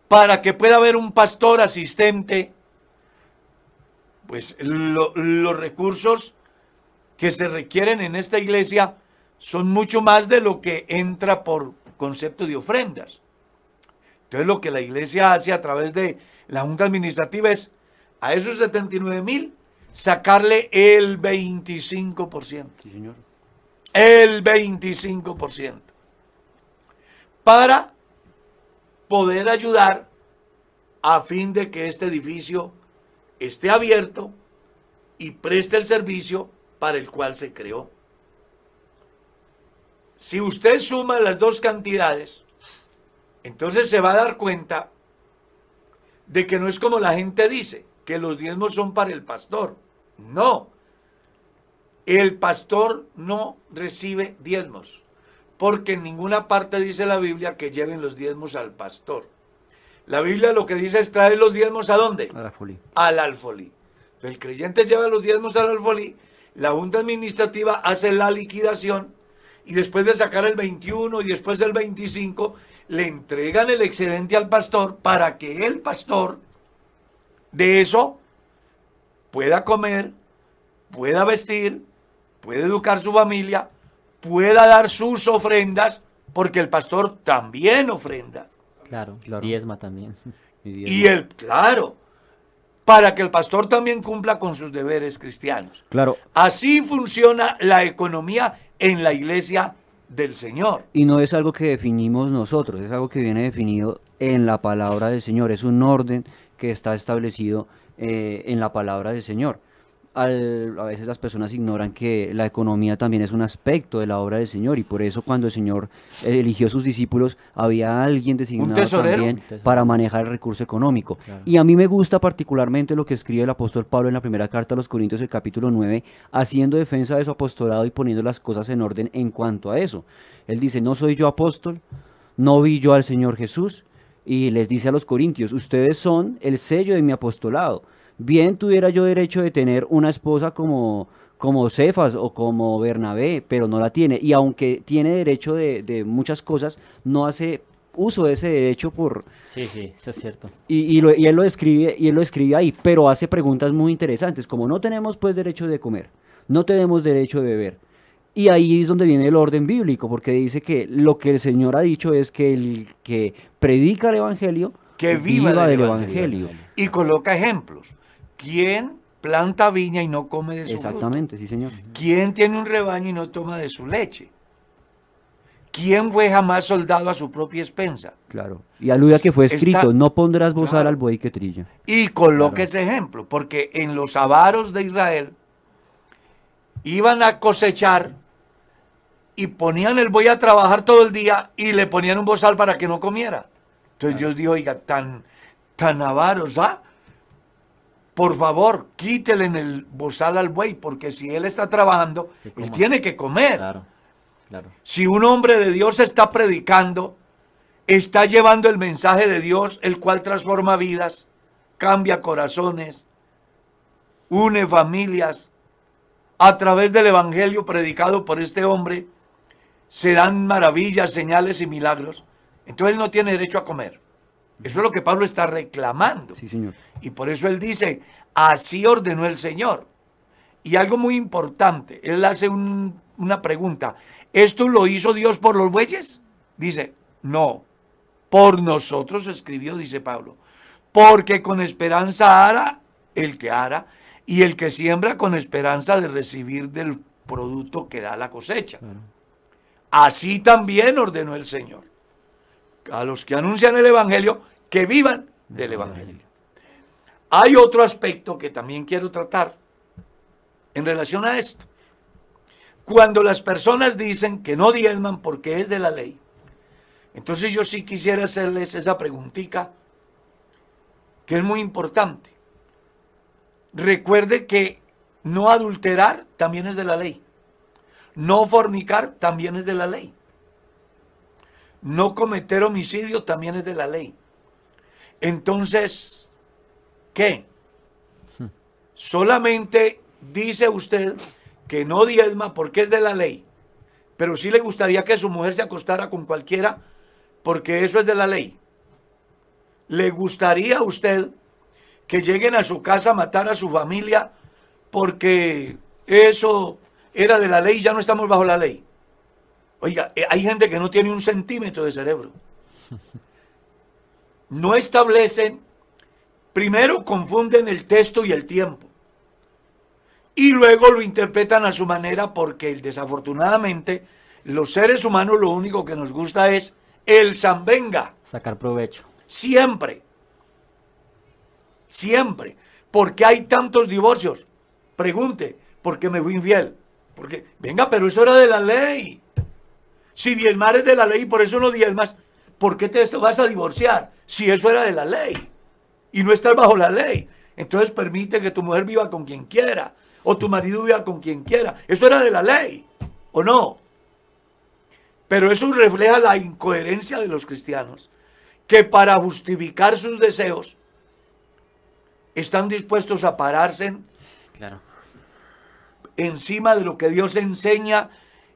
para que pueda haber un pastor asistente, pues los recursos que se requieren en esta iglesia son mucho más de lo que entra por concepto de ofrendas. Entonces lo que la iglesia hace a través de la Junta Administrativa es a esos 79 mil sacarle el 25%. Sí, señor. El 25%. Para poder ayudar a fin de que este edificio esté abierto y preste el servicio para el cual se creó. Si usted suma las dos cantidades, entonces se va a dar cuenta de que no es como la gente dice, que los diezmos son para el pastor. No, el pastor no recibe diezmos, porque en ninguna parte dice la Biblia que lleven los diezmos al pastor. La Biblia lo que dice es traer los diezmos a dónde? Al alfolí. Al alfolí. El creyente lleva los diezmos al alfolí, la junta administrativa hace la liquidación y después de sacar el 21 y después el 25, le entregan el excedente al pastor para que el pastor de eso pueda comer, pueda vestir, pueda educar su familia, pueda dar sus ofrendas, porque el pastor también ofrenda. Claro, diezma también. Y, el, claro, para que el pastor también cumpla con sus deberes cristianos. Claro. Así funciona la economía en la iglesia del Señor. Y no es algo que definimos nosotros, es algo que viene definido en la palabra del Señor, es un orden que está establecido eh, en la palabra del Señor a veces las personas ignoran que la economía también es un aspecto de la obra del Señor y por eso cuando el Señor eligió a sus discípulos había alguien designado también para manejar el recurso económico. Y a mí me gusta particularmente lo que escribe el apóstol Pablo en la primera carta a los Corintios, el capítulo 9, haciendo defensa de su apostolado y poniendo las cosas en orden en cuanto a eso. Él dice, no soy yo apóstol, no vi yo al Señor Jesús, y les dice a los corintios, ustedes son el sello de mi apostolado bien tuviera yo derecho de tener una esposa como, como Cefas o como Bernabé, pero no la tiene. Y aunque tiene derecho de, muchas cosas, no hace uso de ese derecho por... Sí, sí, eso es cierto. Y, y, él lo escribe, y él lo escribe ahí, pero hace preguntas muy interesantes, como no tenemos pues derecho de comer, no tenemos derecho de beber. Y ahí es donde viene el orden bíblico, porque dice que lo que el Señor ha dicho es que el que predica el Evangelio, que viva, del, evangelio. Y coloca ejemplos. ¿Quién planta viña y no come de su Exactamente, sí, señor. ¿Quién tiene un rebaño y no toma de su leche? ¿Quién fue jamás soldado a su propia expensa? Claro. Y alude a que fue escrito, no pondrás bozal al buey que trilla. Y coloque ese ejemplo, porque en los avaros de Israel iban a cosechar y ponían el buey a trabajar todo el día y le ponían un bozal para que no comiera. Entonces Dios dijo, oiga, tan, tan avaros, ¿ah? Por favor, quítele en el bozal al buey, porque si él está trabajando, él tiene que comer. Claro, claro. Si un hombre de Dios está predicando, está llevando el mensaje de Dios, el cual transforma vidas, cambia corazones, une familias, a través del evangelio predicado por este hombre, se dan maravillas, señales y milagros. Entonces él no tiene derecho a comer. Eso es lo que Pablo está reclamando. Sí, señor. Y por eso él dice, así ordenó el Señor. Y algo muy importante, él hace una pregunta, ¿esto lo hizo Dios por los bueyes? Dice, no, por nosotros escribió, dice Pablo, porque con esperanza hará el que hará y el que siembra con esperanza de recibir del producto que da la cosecha. Así también ordenó el Señor. A los que anuncian el Evangelio, que vivan del Evangelio. Hay otro aspecto que también quiero tratar en relación a esto. Cuando las personas dicen que no diezman porque es de la ley, entonces yo sí quisiera hacerles esa preguntita que es muy importante. Recuerde que no adulterar también es de la ley. No fornicar también es de la ley. No cometer homicidio también es de la ley. Entonces, ¿qué? Solamente dice usted que no diezma porque es de la ley, pero sí le gustaría que su mujer se acostara con cualquiera porque eso es de la ley. ¿Le gustaría a usted que lleguen a su casa a matar a su familia porque eso era de la ley y ya no estamos bajo la ley? Oiga, eh, hay gente que no tiene un centímetro de cerebro. No establecen, primero confunden el texto y el tiempo. Y luego lo interpretan a su manera porque desafortunadamente los seres humanos lo único que nos gusta es el zambenga. Sacar provecho. Siempre. Siempre. ¿Por qué hay tantos divorcios? Pregunte, ¿por qué me fui infiel? Porque, venga, pero eso era de la ley. Si diezmar es de la ley, por eso no diezmas, ¿por qué te vas a divorciar? Si eso era de la ley y no estás bajo la ley. Entonces permite que tu mujer viva con quien quiera o tu marido viva con quien quiera. Eso era de la ley, ¿o no? Pero eso refleja la incoherencia de los cristianos, que para justificar sus deseos están dispuestos a pararse Claro. encima de lo que Dios enseña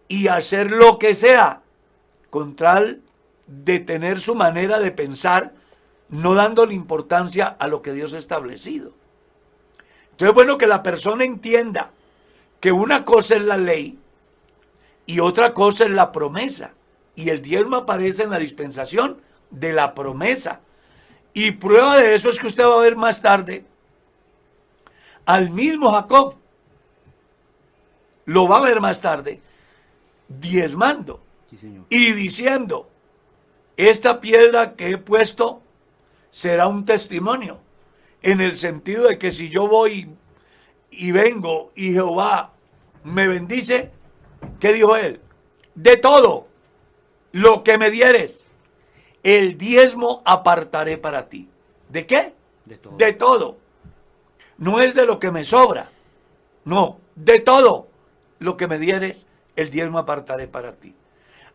y hacer lo que sea con tal de tener su manera de pensar, no dándole importancia a lo que Dios ha establecido. Entonces es bueno que la persona entienda que una cosa es la ley y otra cosa es la promesa. Y el diezmo aparece en la dispensación de la promesa. Y prueba de eso es que usted va a ver más tarde al mismo Jacob. Lo va a ver más tarde diezmando Sí, y diciendo, esta piedra que he puesto será un testimonio, en el sentido de que si yo voy y vengo y Jehová me bendice, ¿qué dijo él? De todo lo que me dieres, el diezmo apartaré para ti. ¿De qué? De todo. De todo. No es de lo que me sobra, no, de todo lo que me dieres, el diezmo apartaré para ti.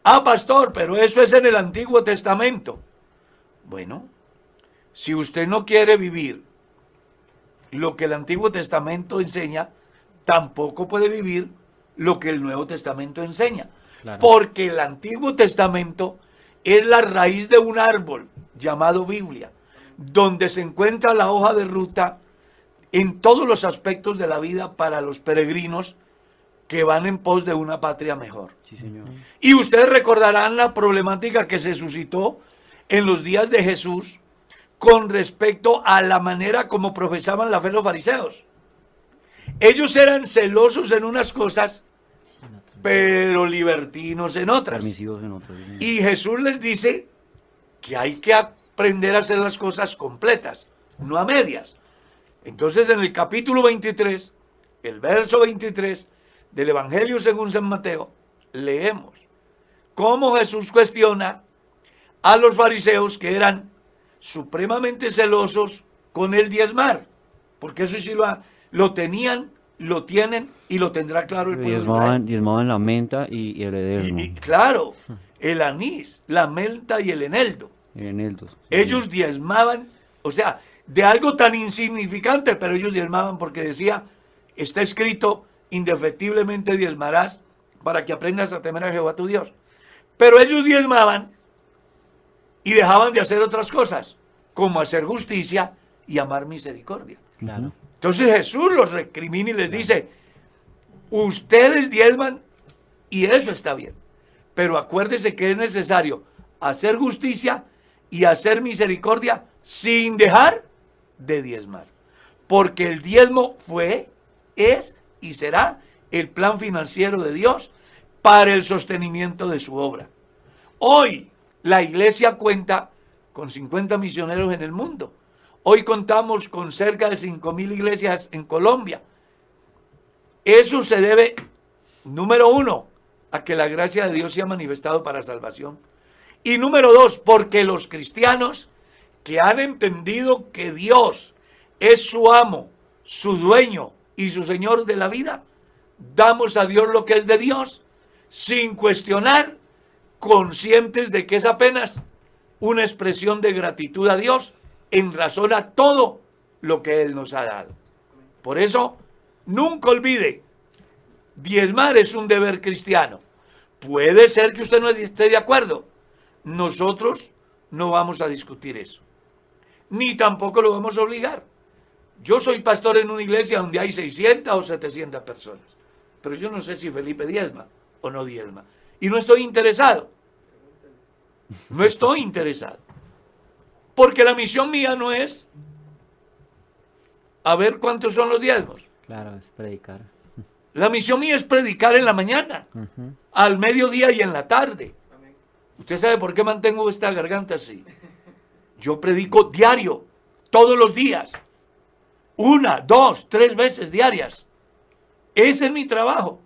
Ah, pastor, pero eso es en el Antiguo Testamento. Bueno, si usted no quiere vivir lo que el Antiguo Testamento enseña, tampoco puede vivir lo que el Nuevo Testamento enseña. Claro. Porque el Antiguo Testamento es la raíz de un árbol llamado Biblia, donde se encuentra la hoja de ruta en todos los aspectos de la vida para los peregrinos que van en pos de una patria mejor. Sí, señor. Y ustedes recordarán la problemática que se suscitó en los días de Jesús con respecto a la manera como profesaban la fe los fariseos. Ellos eran celosos en unas cosas, pero libertinos en otras. En sí. Y Jesús les dice que hay que aprender a hacer las cosas completas, no a medias. Entonces en el capítulo 23, el verso 23 del Evangelio según San Mateo, leemos cómo Jesús cuestiona a los fariseos que eran supremamente celosos con el diezmar, porque eso sí lo, lo tenían, lo tienen y lo tendrá claro el pueblo. Diezmaban, diezmaban la menta y, y el Y- ederno. y claro, el anís, la menta y el eneldo. El eneldo. sí, Ellos diezmaban, o sea, de algo tan insignificante, pero ellos diezmaban porque decía, está escrito, indefectiblemente diezmarás para que aprendas a temer a Jehová tu Dios. Pero ellos diezmaban y dejaban de hacer otras cosas, como hacer justicia y amar misericordia. Claro. Entonces Jesús los recrimina y les dice, ustedes diezman y eso está bien. Pero acuérdese que es necesario hacer justicia y hacer misericordia sin dejar de diezmar. Porque el diezmo fue, es y será el plan financiero de Dios para el sostenimiento de su obra. Hoy la iglesia cuenta con 50 misioneros en el mundo. Hoy contamos con cerca de 5 mil iglesias en Colombia. Eso se debe, número uno, a que la gracia de Dios se ha manifestado para salvación. Y número dos, porque los cristianos que han entendido que Dios es su amo, su dueño y su Señor de la vida, damos a Dios lo que es de Dios sin cuestionar, conscientes de que es apenas una expresión de gratitud a Dios en razón a todo lo que Él nos ha dado. Por eso, nunca olvide, diezmar es un deber cristiano. Puede ser que usted no esté de acuerdo. Nosotros no vamos a discutir eso. Ni tampoco lo vamos a obligar. Yo soy pastor en una iglesia donde hay 600 o 700 personas. Pero yo no sé si Felipe diezma o no diezma. Y no estoy interesado. No estoy interesado. Porque la misión mía no es a ver cuántos son los diezmos. Claro, es predicar. La misión mía es predicar en la mañana, al mediodía y en la tarde. ¿Usted sabe por qué mantengo esta garganta así? Yo predico diario, todos los días. Una, dos, tres veces diarias. Ese es mi trabajo.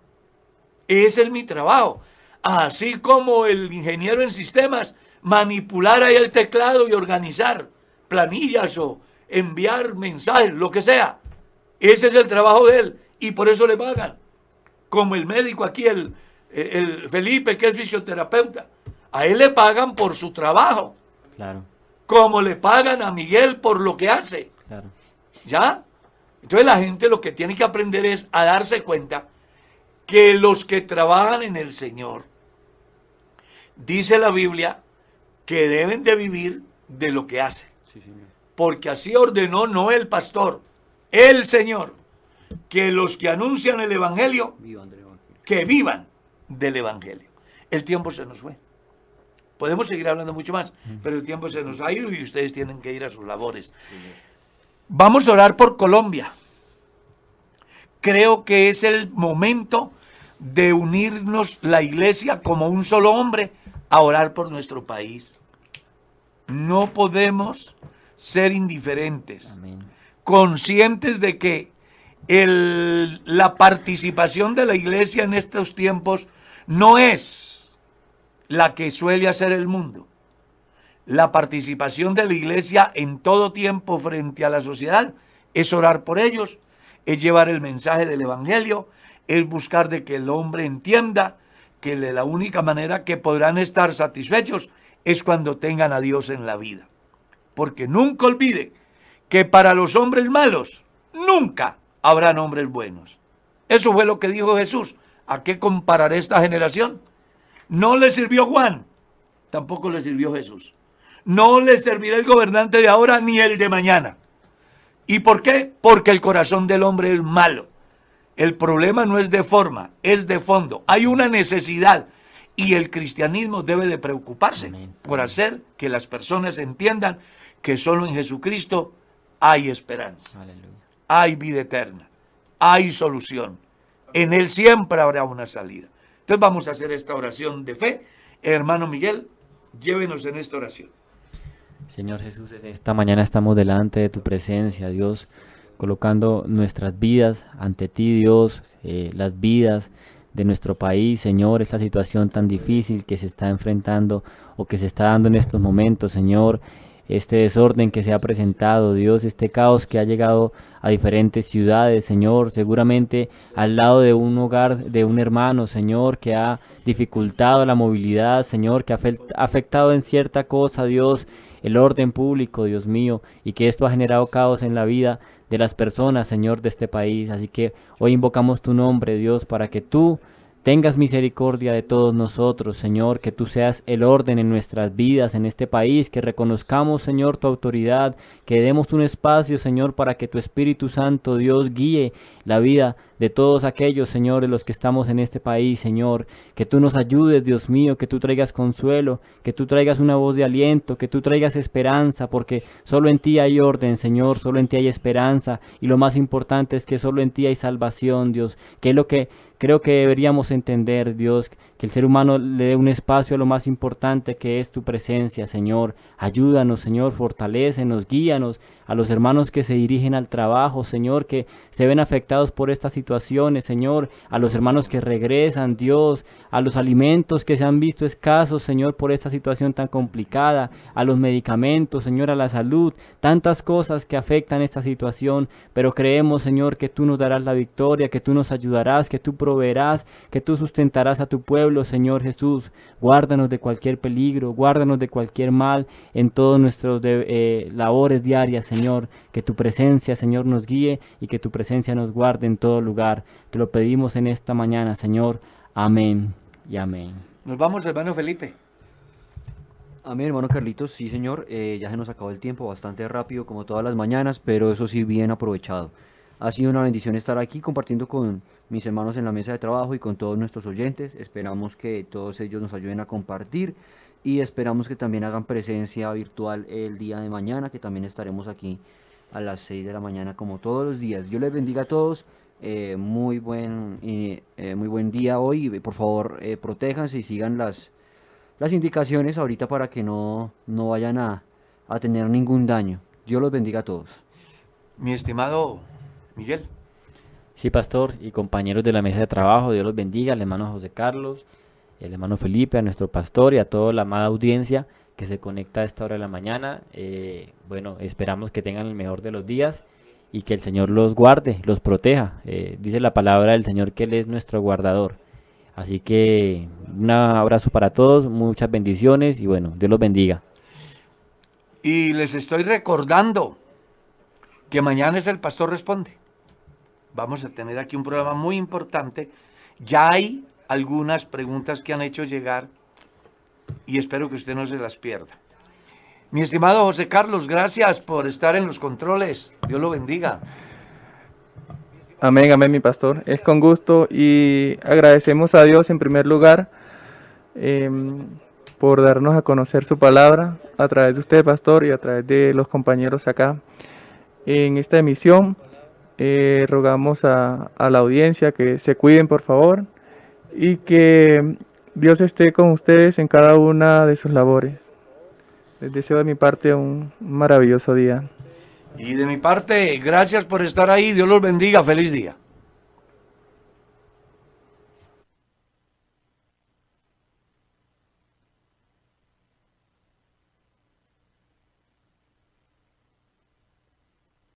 Ese es mi trabajo. Así como el ingeniero en sistemas manipular ahí el teclado y organizar planillas o enviar mensajes, lo que sea. Ese es el trabajo de él y por eso le pagan. Como el médico aquí, el, el Felipe, que es fisioterapeuta. A él le pagan por su trabajo. Claro. Como le pagan a Miguel por lo que hace. Claro. ¿Ya? Entonces la gente lo que tiene que aprender es a darse cuenta que los que trabajan en el Señor, dice la Biblia, que deben de vivir de lo que hacen. Porque así ordenó no el pastor, el Señor, que los que anuncian el Evangelio, que vivan del Evangelio. El tiempo se nos fue. Podemos seguir hablando mucho más, pero el tiempo se nos ha ido y ustedes tienen que ir a sus labores. Vamos a orar por Colombia. Creo que es el momento de unirnos la iglesia como un solo hombre a orar por nuestro país. No podemos ser indiferentes, conscientes de que el, la participación de la iglesia en estos tiempos no es la que suele hacer el mundo. La participación de la iglesia en todo tiempo frente a la sociedad es orar por ellos, es llevar el mensaje del Evangelio, es buscar de que el hombre entienda que la única manera que podrán estar satisfechos es cuando tengan a Dios en la vida. Porque nunca olvide que para los hombres malos nunca habrán hombres buenos. Eso fue lo que dijo Jesús. ¿A qué compararé esta generación? No le sirvió Juan, tampoco le sirvió Jesús. No le servirá el gobernante de ahora ni el de mañana. ¿Y por qué? Porque el corazón del hombre es malo. El problema no es de forma, es de fondo. Hay una necesidad y el cristianismo debe de preocuparse por hacer que las personas entiendan que solo en Jesucristo hay esperanza, hay vida eterna, hay solución. En Él siempre habrá una salida. Entonces vamos a hacer esta oración de fe. Hermano Miguel, llévenos en esta oración. Señor Jesús, esta mañana estamos delante de tu presencia, Dios colocando nuestras vidas ante ti, Dios, eh, las vidas de nuestro país, Señor, esta situación tan difícil que se está enfrentando o que se está dando en estos momentos, Señor, este desorden que se ha presentado, Dios, este caos que ha llegado a diferentes ciudades, Señor, seguramente al lado de un hogar de un hermano, Señor, que ha dificultado la movilidad, Señor, que ha afectado en cierta cosa, Dios, el orden público, Dios mío, y que esto ha generado caos en la vida de las personas, Señor, de este país. Así que hoy invocamos tu nombre, Dios, para que tú tengas misericordia de todos nosotros, Señor, que tú seas el orden en nuestras vidas, en este país, que reconozcamos, Señor, tu autoridad, que demos un espacio, Señor, para que tu Espíritu Santo, Dios, guíe la vida de todos aquellos, Señor, los que estamos en este país, Señor. Que tú nos ayudes, Dios mío, que tú traigas consuelo, que tú traigas una voz de aliento, que tú traigas esperanza, porque solo en ti hay orden, Señor, solo en ti hay esperanza. Y lo más importante es que solo en ti hay salvación, Dios. Que es lo que creo que deberíamos entender, Dios, que el ser humano le dé un espacio a lo más importante que es tu presencia, Señor. Ayúdanos, Señor, fortalécenos, guíanos a los hermanos que se dirigen al trabajo, Señor, que se ven afectados por estas situaciones, Señor, a los hermanos que regresan, Dios, a los alimentos que se han visto escasos, Señor, por esta situación tan complicada, a los medicamentos, Señor, a la salud, tantas cosas que afectan esta situación, pero creemos, Señor, que tú nos darás la victoria, que tú nos ayudarás, que tú proveerás, que tú sustentarás a tu pueblo, Señor Jesús. Guárdanos de cualquier peligro, guárdanos de cualquier mal en todos nuestros eh, labores diarias, Señor. Que tu presencia, Señor, nos guíe y que tu presencia nos guarde en todo lugar. Te lo pedimos en esta mañana, Señor. Amén y amén. Nos vamos, hermano Felipe. Amén, hermano Carlitos. Sí, señor. Eh, ya se nos acabó el tiempo bastante rápido, como todas las mañanas, pero eso sí, bien aprovechado. Ha sido una bendición estar aquí compartiendo con mis hermanos en la mesa de trabajo y con todos nuestros oyentes. Esperamos que todos ellos nos ayuden a compartir y esperamos que también hagan presencia virtual el día de mañana, que también estaremos aquí a las 6 de la mañana como todos los días. Yo les bendiga a todos. Eh, muy, buen, eh, muy buen día hoy. Por favor, eh, protéjanse y sigan las, las indicaciones ahorita para que no, no vayan a, a tener ningún daño. Dios los bendiga a todos. Mi estimado Miguel. Sí, pastor y compañeros de la mesa de trabajo, Dios los bendiga, al hermano José Carlos, el hermano Felipe, a nuestro pastor y a toda la amada audiencia que se conecta a esta hora de la mañana. Eh, bueno, esperamos que tengan el mejor de los días y que el Señor los guarde, los proteja. Eh, dice la palabra del Señor que Él es nuestro guardador. Así que un abrazo para todos, muchas bendiciones y bueno, Dios los bendiga. Y les estoy recordando que mañana es el Pastor Responde. Vamos a tener aquí un programa muy importante. Ya hay algunas preguntas que han hecho llegar y espero que usted no se las pierda. Mi estimado José Carlos, gracias por estar en los controles. Dios lo bendiga. Amén, amén, mi pastor. Es con gusto y agradecemos a Dios en primer lugar em, por darnos a conocer su palabra a través de usted, pastor, y a través de los compañeros acá en esta emisión. Eh, rogamos a, a la audiencia que se cuiden, por favor, y que Dios esté con ustedes en cada una de sus labores. Les deseo de mi parte un maravilloso día. Y de mi parte, gracias por estar ahí. Dios los bendiga. Feliz día.